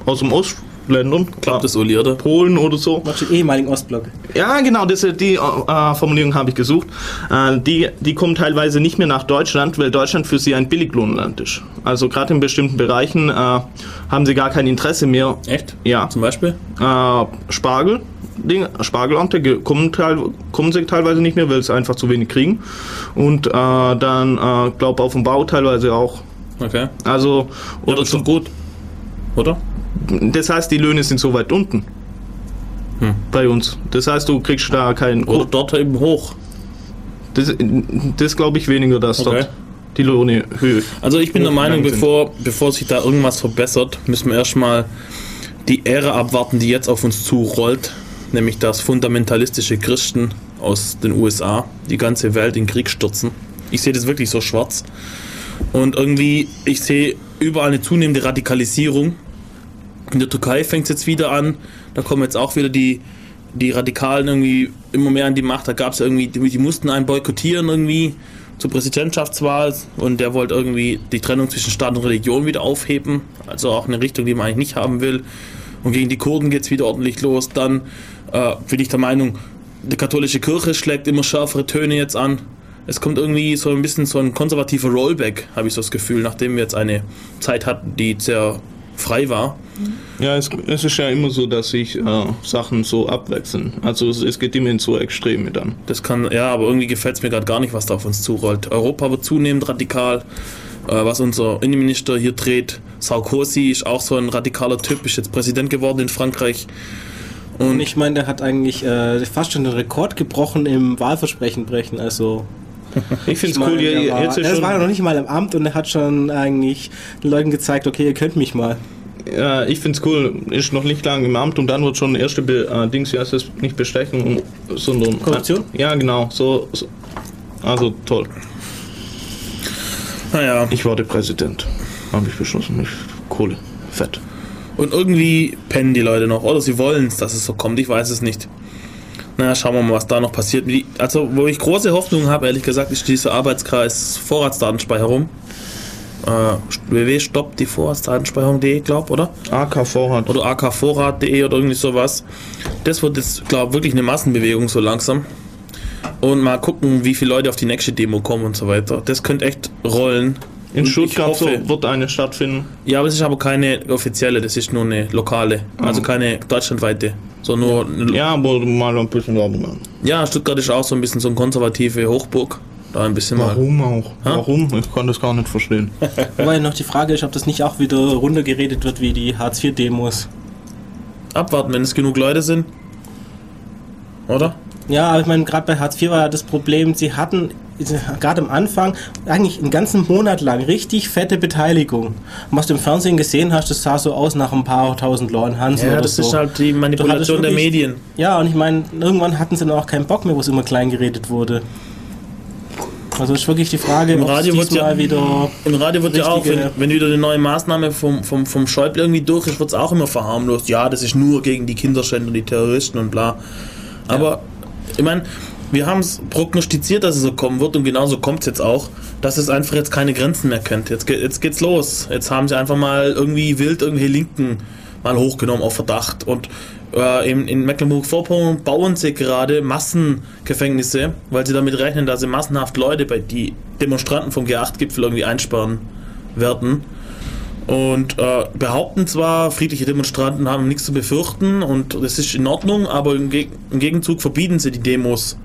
S2: aus dem Ostländern,
S1: Klappt das, Uli, oder?
S2: Polen oder so.
S3: Dem ehemaligen Ostblock.
S2: Ja, genau, das, die äh, Formulierung habe ich gesucht. Äh, die, die kommen teilweise nicht mehr nach Deutschland, weil Deutschland für sie ein Billiglohnland ist. Also gerade in bestimmten Bereichen äh, haben sie gar kein Interesse mehr.
S1: Echt?
S2: Ja.
S1: Zum Beispiel?
S2: Äh, Spargel, Ding, Spargelamte ge- kommen, kommen sie teilweise nicht mehr, weil sie einfach zu wenig kriegen. Und äh, dann, äh, glaube auf dem Bau teilweise auch.
S1: Okay.
S2: Also,
S1: Oder
S2: oder
S1: schon
S2: so,
S1: gut. Oder?
S2: das heißt, die Löhne sind so weit unten.
S1: Hm.
S2: Bei uns. Das heißt, du kriegst da keinen.
S1: Oder dort eben hoch.
S2: Das, das glaube ich weniger, dass
S1: Okay.
S2: dort die Löhne höher.
S1: Also ich bin der Meinung, bevor, bevor sich da irgendwas verbessert, müssen wir erstmal die Ära abwarten, die jetzt auf uns zurollt, nämlich dass fundamentalistische Christen aus den USA die ganze Welt in Krieg stürzen. Ich sehe das wirklich so schwarz. Und irgendwie, ich sehe überall eine zunehmende Radikalisierung. In der Türkei fängt es jetzt wieder an. Da kommen jetzt auch wieder die, die Radikalen irgendwie immer mehr an die Macht. Da gab es irgendwie, die, mussten einen boykottieren irgendwie zur Präsidentschaftswahl und der wollte irgendwie die Trennung zwischen Staat und Religion wieder aufheben. Also auch eine Richtung, die man eigentlich nicht haben will. Und gegen die Kurden geht es wieder ordentlich los. Dann äh, bin ich der Meinung, die katholische Kirche schlägt immer schärfere Töne jetzt an. Es kommt irgendwie so ein bisschen so ein konservativer Rollback, habe ich so das Gefühl, nachdem wir jetzt eine Zeit hatten, die sehr frei war.
S2: Ja, es, es ist ja immer so, dass sich äh, Sachen so abwechseln. Also es, es geht immer in so Extreme dann.
S1: Das kann, ja, aber irgendwie gefällt es mir gerade gar nicht, was da auf uns zurollt. Europa wird zunehmend radikal, äh, was unser Innenminister hier dreht. Sarkozy ist auch so ein radikaler Typ, ist jetzt Präsident geworden in Frankreich.
S3: Und ich meine, der hat eigentlich äh, fast schon den Rekord gebrochen im Wahlversprechen brechen. Also <laughs>
S2: Ich finde es cool, ihr,
S3: er, war, er
S2: schon,
S3: war noch nicht mal im Amt und er hat schon eigentlich den Leuten gezeigt, okay, ihr könnt mich mal.
S2: Ja, ich finde es cool, ist noch nicht lange im Amt und dann wird schon erste Be äh, Dings, wie heißt das, nicht Bestechung, sondern...
S3: Korruption?
S2: ja, genau, so, so. Also toll.
S1: Naja,
S2: Ich werde Präsident. Habe ich beschlossen. Ich, Kohle. Fett.
S1: Und irgendwie pennen die Leute noch. Oder sie wollen es, dass es so kommt, ich weiß es nicht. Naja, schauen wir mal, was da noch passiert. Also, wo ich große Hoffnung habe, ehrlich gesagt, ist dieser Arbeitskreis Vorratsdatenspeicherung. Äh, Vorratsdatenspeicherung.de, glaub, oder?
S2: AKV hat.
S1: oder akvorrat.de oder irgendwie sowas. Das wird jetzt, glaube ich, wirklich eine Massenbewegung so langsam. Und mal gucken, wie viele Leute auf die nächste Demo kommen und so weiter. Das könnte echt rollen.
S2: In
S1: Und
S2: Stuttgart so
S1: hoffe-
S2: wird eine stattfinden.
S1: Ja, aber es ist aber keine offizielle, das ist nur eine lokale. Also keine deutschlandweite. So nur. Ja.
S2: Ja, aber mal ein bisschen Werbung machen.
S1: ja, Stuttgart ist auch so ein bisschen so eine konservative Hochburg. Da ein bisschen mal.
S2: Warum auch? Warum? Ich kann das gar nicht verstehen. <laughs>
S3: Wobei noch die Frage ist, ob das nicht auch wieder runtergeredet wird wie die Hartz-IV-Demos.
S1: Abwarten, wenn es genug Leute sind. Oder?
S3: Ja, aber ich meine, gerade bei Hartz IV war ja das Problem, sie hatten gerade am Anfang eigentlich einen ganzen Monat lang richtig fette Beteiligung. Und was du im Fernsehen gesehen hast, das sah so aus nach ein paar tausend Leuten Hansen
S1: Ja, das
S3: so.
S1: ist halt die Manipulation der
S3: wirklich-
S1: Medien.
S3: Ja, und ich meine, irgendwann hatten sie dann auch keinen Bock mehr, wo es immer klein geredet wurde. Also ist wirklich die Frage,
S1: Im Radio wird ja-
S3: wieder...
S1: Im Radio wird ja auch, wenn, wenn wieder eine neue Maßnahme vom, vom, vom Schäuble irgendwie durch ist, wird es auch immer verharmlost. Ja, das ist nur gegen die Kinderschänder, die Terroristen und bla. Aber ich meine, wir haben es prognostiziert, dass es so kommen wird und genauso kommt es jetzt auch, dass es einfach jetzt keine Grenzen mehr kennt. Jetzt, jetzt geht's los. Jetzt haben sie einfach mal irgendwie wild irgendwelche Linken mal hochgenommen auf Verdacht. Und äh, in, in Mecklenburg-Vorpommern bauen sie gerade Massengefängnisse, weil sie damit rechnen, dass sie massenhaft Leute bei die Demonstranten vom G8-Gipfel irgendwie einsperren werden. Und äh, behaupten zwar, friedliche Demonstranten haben nichts zu befürchten und das ist in Ordnung, aber im, Geg im Gegenzug verbieten sie die Demos,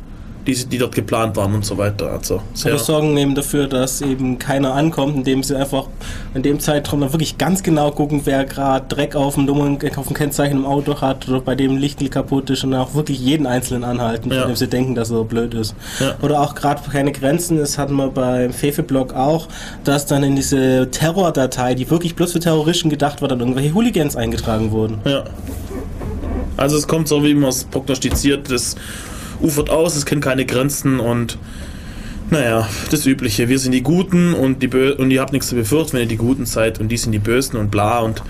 S1: die, die dort geplant waren und so weiter. Also sehr,
S3: Oder sorgen eben dafür, dass eben keiner ankommt, indem sie einfach in dem Zeitraum dann wirklich ganz genau gucken, wer gerade Dreck auf dem Nummern, auf dem Kennzeichen im Auto hat oder bei dem Licht kaputt ist und dann auch wirklich jeden Einzelnen anhalten,
S1: Ja.
S3: von dem sie denken, dass er so blöd ist.
S1: Ja.
S3: Oder auch gerade keine Grenzen, das hatten wir beim Fefe-Blog auch, dass dann in diese Terrordatei, die wirklich bloß für Terroristen gedacht war, dann irgendwelche Hooligans eingetragen wurden.
S1: Ja. Also es kommt so, wie man es prognostiziert, das ufert aus, es kennt keine Grenzen und naja, das Übliche. Wir sind die Guten und, die Bö und ihr habt nichts zu befürchten, wenn ihr die Guten seid und die sind die Bösen und bla und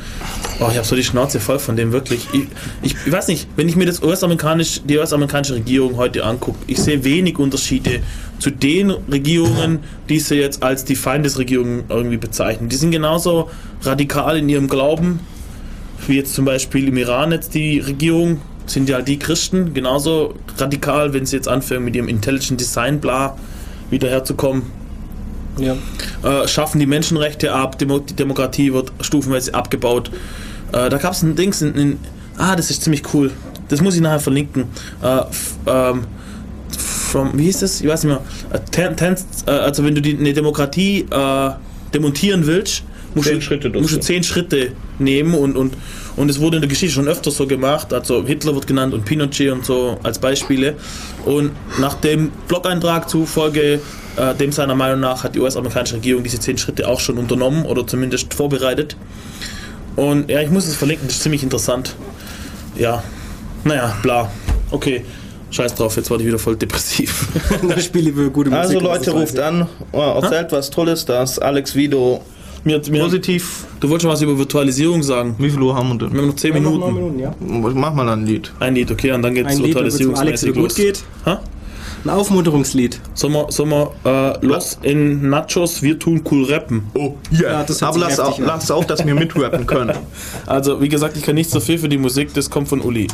S1: oh, ich habe so die Schnauze voll von dem wirklich. Ich, ich, ich weiß nicht, wenn ich mir das US-amerikanisch, die US-amerikanische Regierung heute angucke, ich sehe wenig Unterschiede zu den Regierungen, die sie jetzt als die Feindesregierung irgendwie bezeichnen. Die sind genauso radikal in ihrem Glauben, wie jetzt zum Beispiel im Iran jetzt die Regierung, sind ja die Christen genauso radikal, wenn sie jetzt anfangen mit ihrem Intelligent Design bla wieder herzukommen.
S3: Ja.
S1: Äh, schaffen die Menschenrechte ab, Demo die Demokratie wird stufenweise abgebaut. Äh, da gab es ein Dings, in, in, ah, das ist ziemlich cool. Das muss ich nachher verlinken. Äh, ähm, from, wie hieß das? Ich weiß nicht mehr. Äh, ten, ten, äh, also wenn du die, eine Demokratie äh, demontieren willst, musst,
S2: Zehn
S1: du,
S2: Schritte
S1: musst du zehn Schritte nehmen und, und, und es wurde in der Geschichte schon öfter so gemacht. Also Hitler wird genannt und Pinochet und so als Beispiele. Und nach dem Blog-Eintrag zufolge, äh, dem seiner Meinung nach, hat die US-amerikanische Regierung diese zehn Schritte auch schon unternommen oder zumindest vorbereitet. Und ja, ich muss es verlinken, das ist ziemlich interessant. Ja, naja, bla. Okay, scheiß drauf, jetzt war ich wieder voll depressiv. <laughs>
S3: das Spiel über gute Musik.
S2: Also Leute, ruft
S3: ich.
S2: an, äh, erzählt was Tolles, dass Alex Vido
S1: mir, mir,
S2: positiv.
S1: du wolltest schon was über Virtualisierung sagen.
S2: Wie viel Uhr haben wir
S1: Wir
S2: denn?
S1: haben noch 10
S3: Ja, noch neun
S1: Minuten.
S3: Minuten, ja.
S2: Mach mal ein Lied.
S1: Ein Lied, okay, und dann geht's
S3: dem Alex
S1: virtualisierungsmäßig
S3: wieder gut
S1: los.
S3: geht.
S1: Ha?
S3: Ein Aufmunterungslied.
S1: Sollen wir, sollen wir äh, los in Nachos, wir tun cool rappen.
S2: Oh,
S3: Ja, das
S2: Aber lass auch, lass auch, dass wir mitrappen können. <laughs>
S1: Also, wie gesagt, ich kann nicht so viel für die Musik, das kommt von Uli.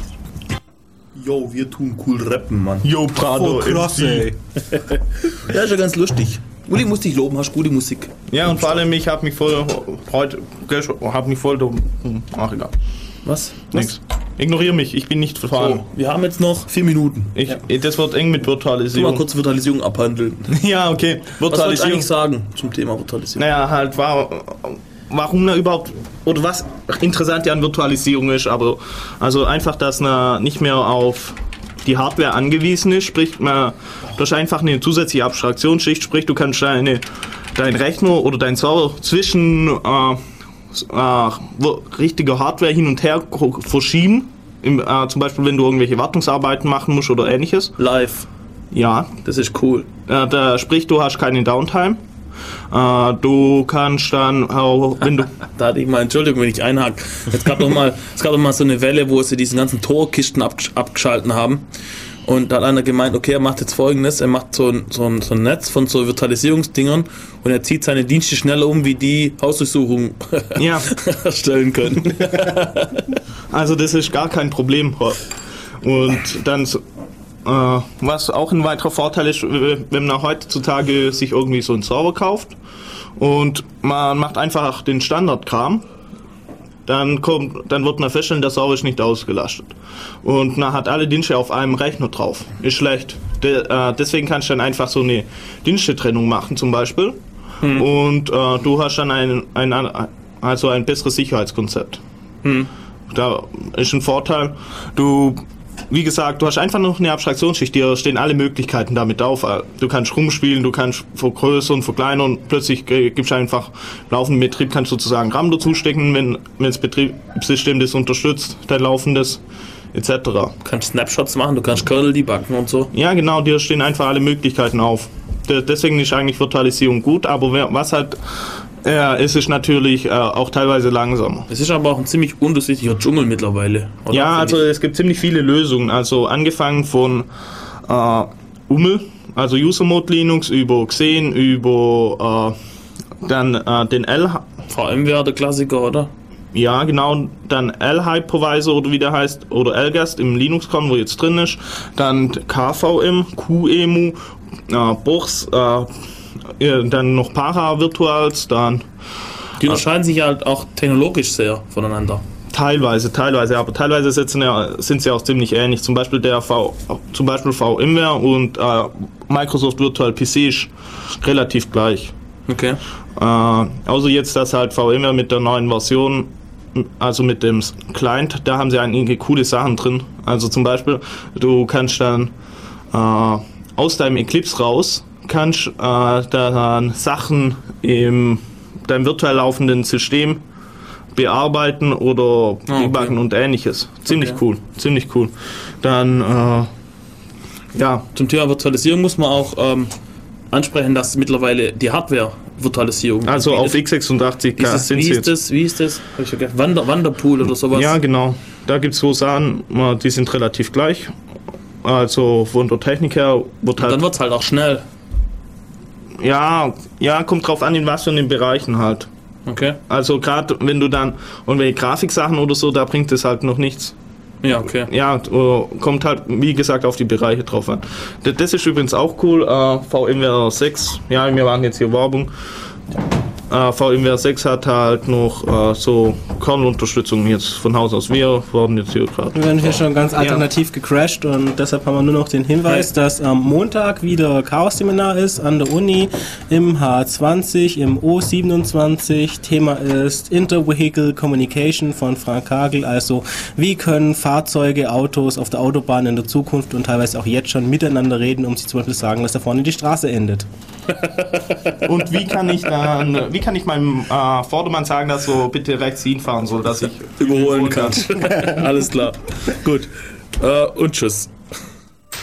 S1: Yo, wir tun cool rappen, Mann.
S2: Yo, Prado. MC. <laughs>
S1: Ja, ist ja ganz lustig. Uli muss dich loben, hast gute Musik.
S2: Ja, und vor allem, ich habe mich voll heute, habe mich voll, hm, ach egal,
S1: Was?
S2: nix. Ignoriere mich, ich bin nicht vorhanden.
S1: So, wir haben jetzt noch vier Minuten.
S2: Ich, Das wird eng mit
S1: Tu mal
S2: Virtualisierung.
S1: kurz Virtualisierung abhandeln. <laughs>
S2: Ja, okay.
S1: Was soll ich
S2: Virtualisierung.
S1: eigentlich sagen zum Thema Virtualisierung?
S2: Naja, halt, war, warum da überhaupt, oder was interessant ja an Virtualisierung ist, aber also einfach, dass man nicht mehr auf die Hardware angewiesen ist, sprich, man, durch einfach eine zusätzliche Abstraktionsschicht, sprich, du kannst deine, dein Rechner oder dein Server zwischen äh, äh, richtiger Hardware hin und her verschieben. Im, äh, zum Beispiel, wenn du irgendwelche Wartungsarbeiten machen musst oder ähnliches.
S1: Live.
S2: Ja,
S1: Das ist cool.
S2: äh, da, sprich, du hast keine Downtime. Äh, du kannst dann, auch, wenn du. <laughs>
S1: Da hatte ich mal, Entschuldigung, wenn ich einhake. Es gab doch mal, es gab doch mal so eine Welle, wo sie diesen ganzen Torkisten abgesch- abgeschalten haben. Und da hat einer gemeint, okay, er macht jetzt folgendes, er macht so ein, so ein, so ein Netz von so Virtualisierungsdingern und er zieht seine Dienste schneller um, wie die Hausdurchsuchung <laughs>
S2: Ja.
S1: erstellen können.
S2: Also, das ist gar kein Problem. Und dann, was auch ein weiterer Vorteil ist, wenn man heutzutage sich irgendwie so einen Server kauft und man macht einfach den Standardkram, dann kommt, dann wird man feststellen, der Server ist nicht ausgelastet. Und man hat alle Dienste auf einem Rechner drauf. Ist schlecht. De, äh, deswegen kannst du dann einfach so eine Dienstetrennung machen, zum Beispiel. Und äh, du hast dann ein, ein, also ein besseres Sicherheitskonzept. Da ist ein Vorteil. Du, wie gesagt, du hast einfach noch eine Abstraktionsschicht, dir stehen alle Möglichkeiten damit auf. Du kannst rumspielen, du kannst vergrößern, verkleinern, plötzlich äh, gibst du einfach laufenden Betrieb, kannst du sozusagen RAM dazu stecken, wenn, wenn das Betriebssystem das unterstützt, dein laufendes, etc.
S1: Du kannst Snapshots machen, du kannst Kernel debuggen und so.
S2: Ja, genau, dir stehen einfach alle Möglichkeiten auf. De- Deswegen ist eigentlich Virtualisierung gut, aber was halt, ja, es ist natürlich äh, auch teilweise langsamer.
S1: Es ist aber auch ein ziemlich undurchsichtiger Dschungel mittlerweile. oder?
S2: Ja, also es gibt ziemlich viele Lösungen. Also angefangen von äh, UML, also User Mode Linux, über Xen, über äh, dann äh, den L.
S1: VMware der Klassiker, oder?
S2: ja genau, dann L-Hypervisor oder wie der heißt, oder LGAST im Linux-Kern, wo jetzt drin ist. Dann KVM, QEMU, äh, Bochs, äh, ja, dann noch Para-Virtuals, dann
S1: Die unterscheiden sich halt auch technologisch sehr voneinander.
S2: Teilweise, teilweise, aber teilweise sitzen ja, sind sie auch ziemlich ähnlich. Zum Beispiel der V, zum Beispiel VMware und äh, Microsoft Virtual PC ist relativ gleich.
S1: Okay.
S2: Äh, außer jetzt, dass halt VMware mit der neuen Version, also mit dem Client, da haben sie einige coole Sachen drin. Also zum Beispiel, du kannst dann äh, aus deinem Eclipse raus, kannst äh, dann Sachen im deinem virtuell laufenden System bearbeiten oder
S1: Ah,
S2: debuggen und ähnliches. Ziemlich
S1: Okay.
S2: cool, ziemlich cool. Dann, äh, ja,
S1: Zum Thema Virtualisierung muss man auch ähm, ansprechen, dass mittlerweile die Hardware-Virtualisierung.
S2: also
S1: wie
S2: auf
S1: das-
S2: x86
S1: dieses,
S2: sind
S1: wie
S2: sie
S1: ist das? Wie ist das? Hab ich vergessen. Wander, Wanderpool oder sowas.
S2: Ja, genau. Da gibt es so Sachen, die sind relativ gleich. Also von der Technik her wird
S1: Dann
S2: halt.
S1: wird es halt auch schnell.
S2: Ja, ja, kommt drauf an, in was für den Bereichen halt.
S1: Okay.
S2: Also gerade wenn du dann irgendwelche Grafiksachen oder so, da bringt es halt noch nichts.
S1: Ja, okay.
S2: Ja, kommt halt, wie gesagt, auf die Bereiche drauf an. Das ist übrigens auch cool. Äh, VMware 6, ja, wir waren jetzt hier Werbung. Äh, VMware 6 hat halt noch äh, so Kernunterstützung jetzt von Haus aus. Wir wurden jetzt hier gerade.
S3: Wir werden hier schon ganz alternativ gecrashed und deshalb haben wir nur noch den Hinweis, dass am Montag wieder Chaos-Seminar ist an der Uni im H20, im O27. Thema ist Intervehicle Communication von Frank Kagel. Also wie können Fahrzeuge, Autos auf der Autobahn in der Zukunft und teilweise auch jetzt schon miteinander reden, um sich zum Beispiel sagen, dass da vorne die Straße endet.
S2: Und wie kann ich dann, wie kann ich meinem äh, Vordermann sagen, dass so bitte rechts hinfahren soll, dass ich
S1: Überholen kann. <laughs> Alles klar. Gut. Äh, und tschüss.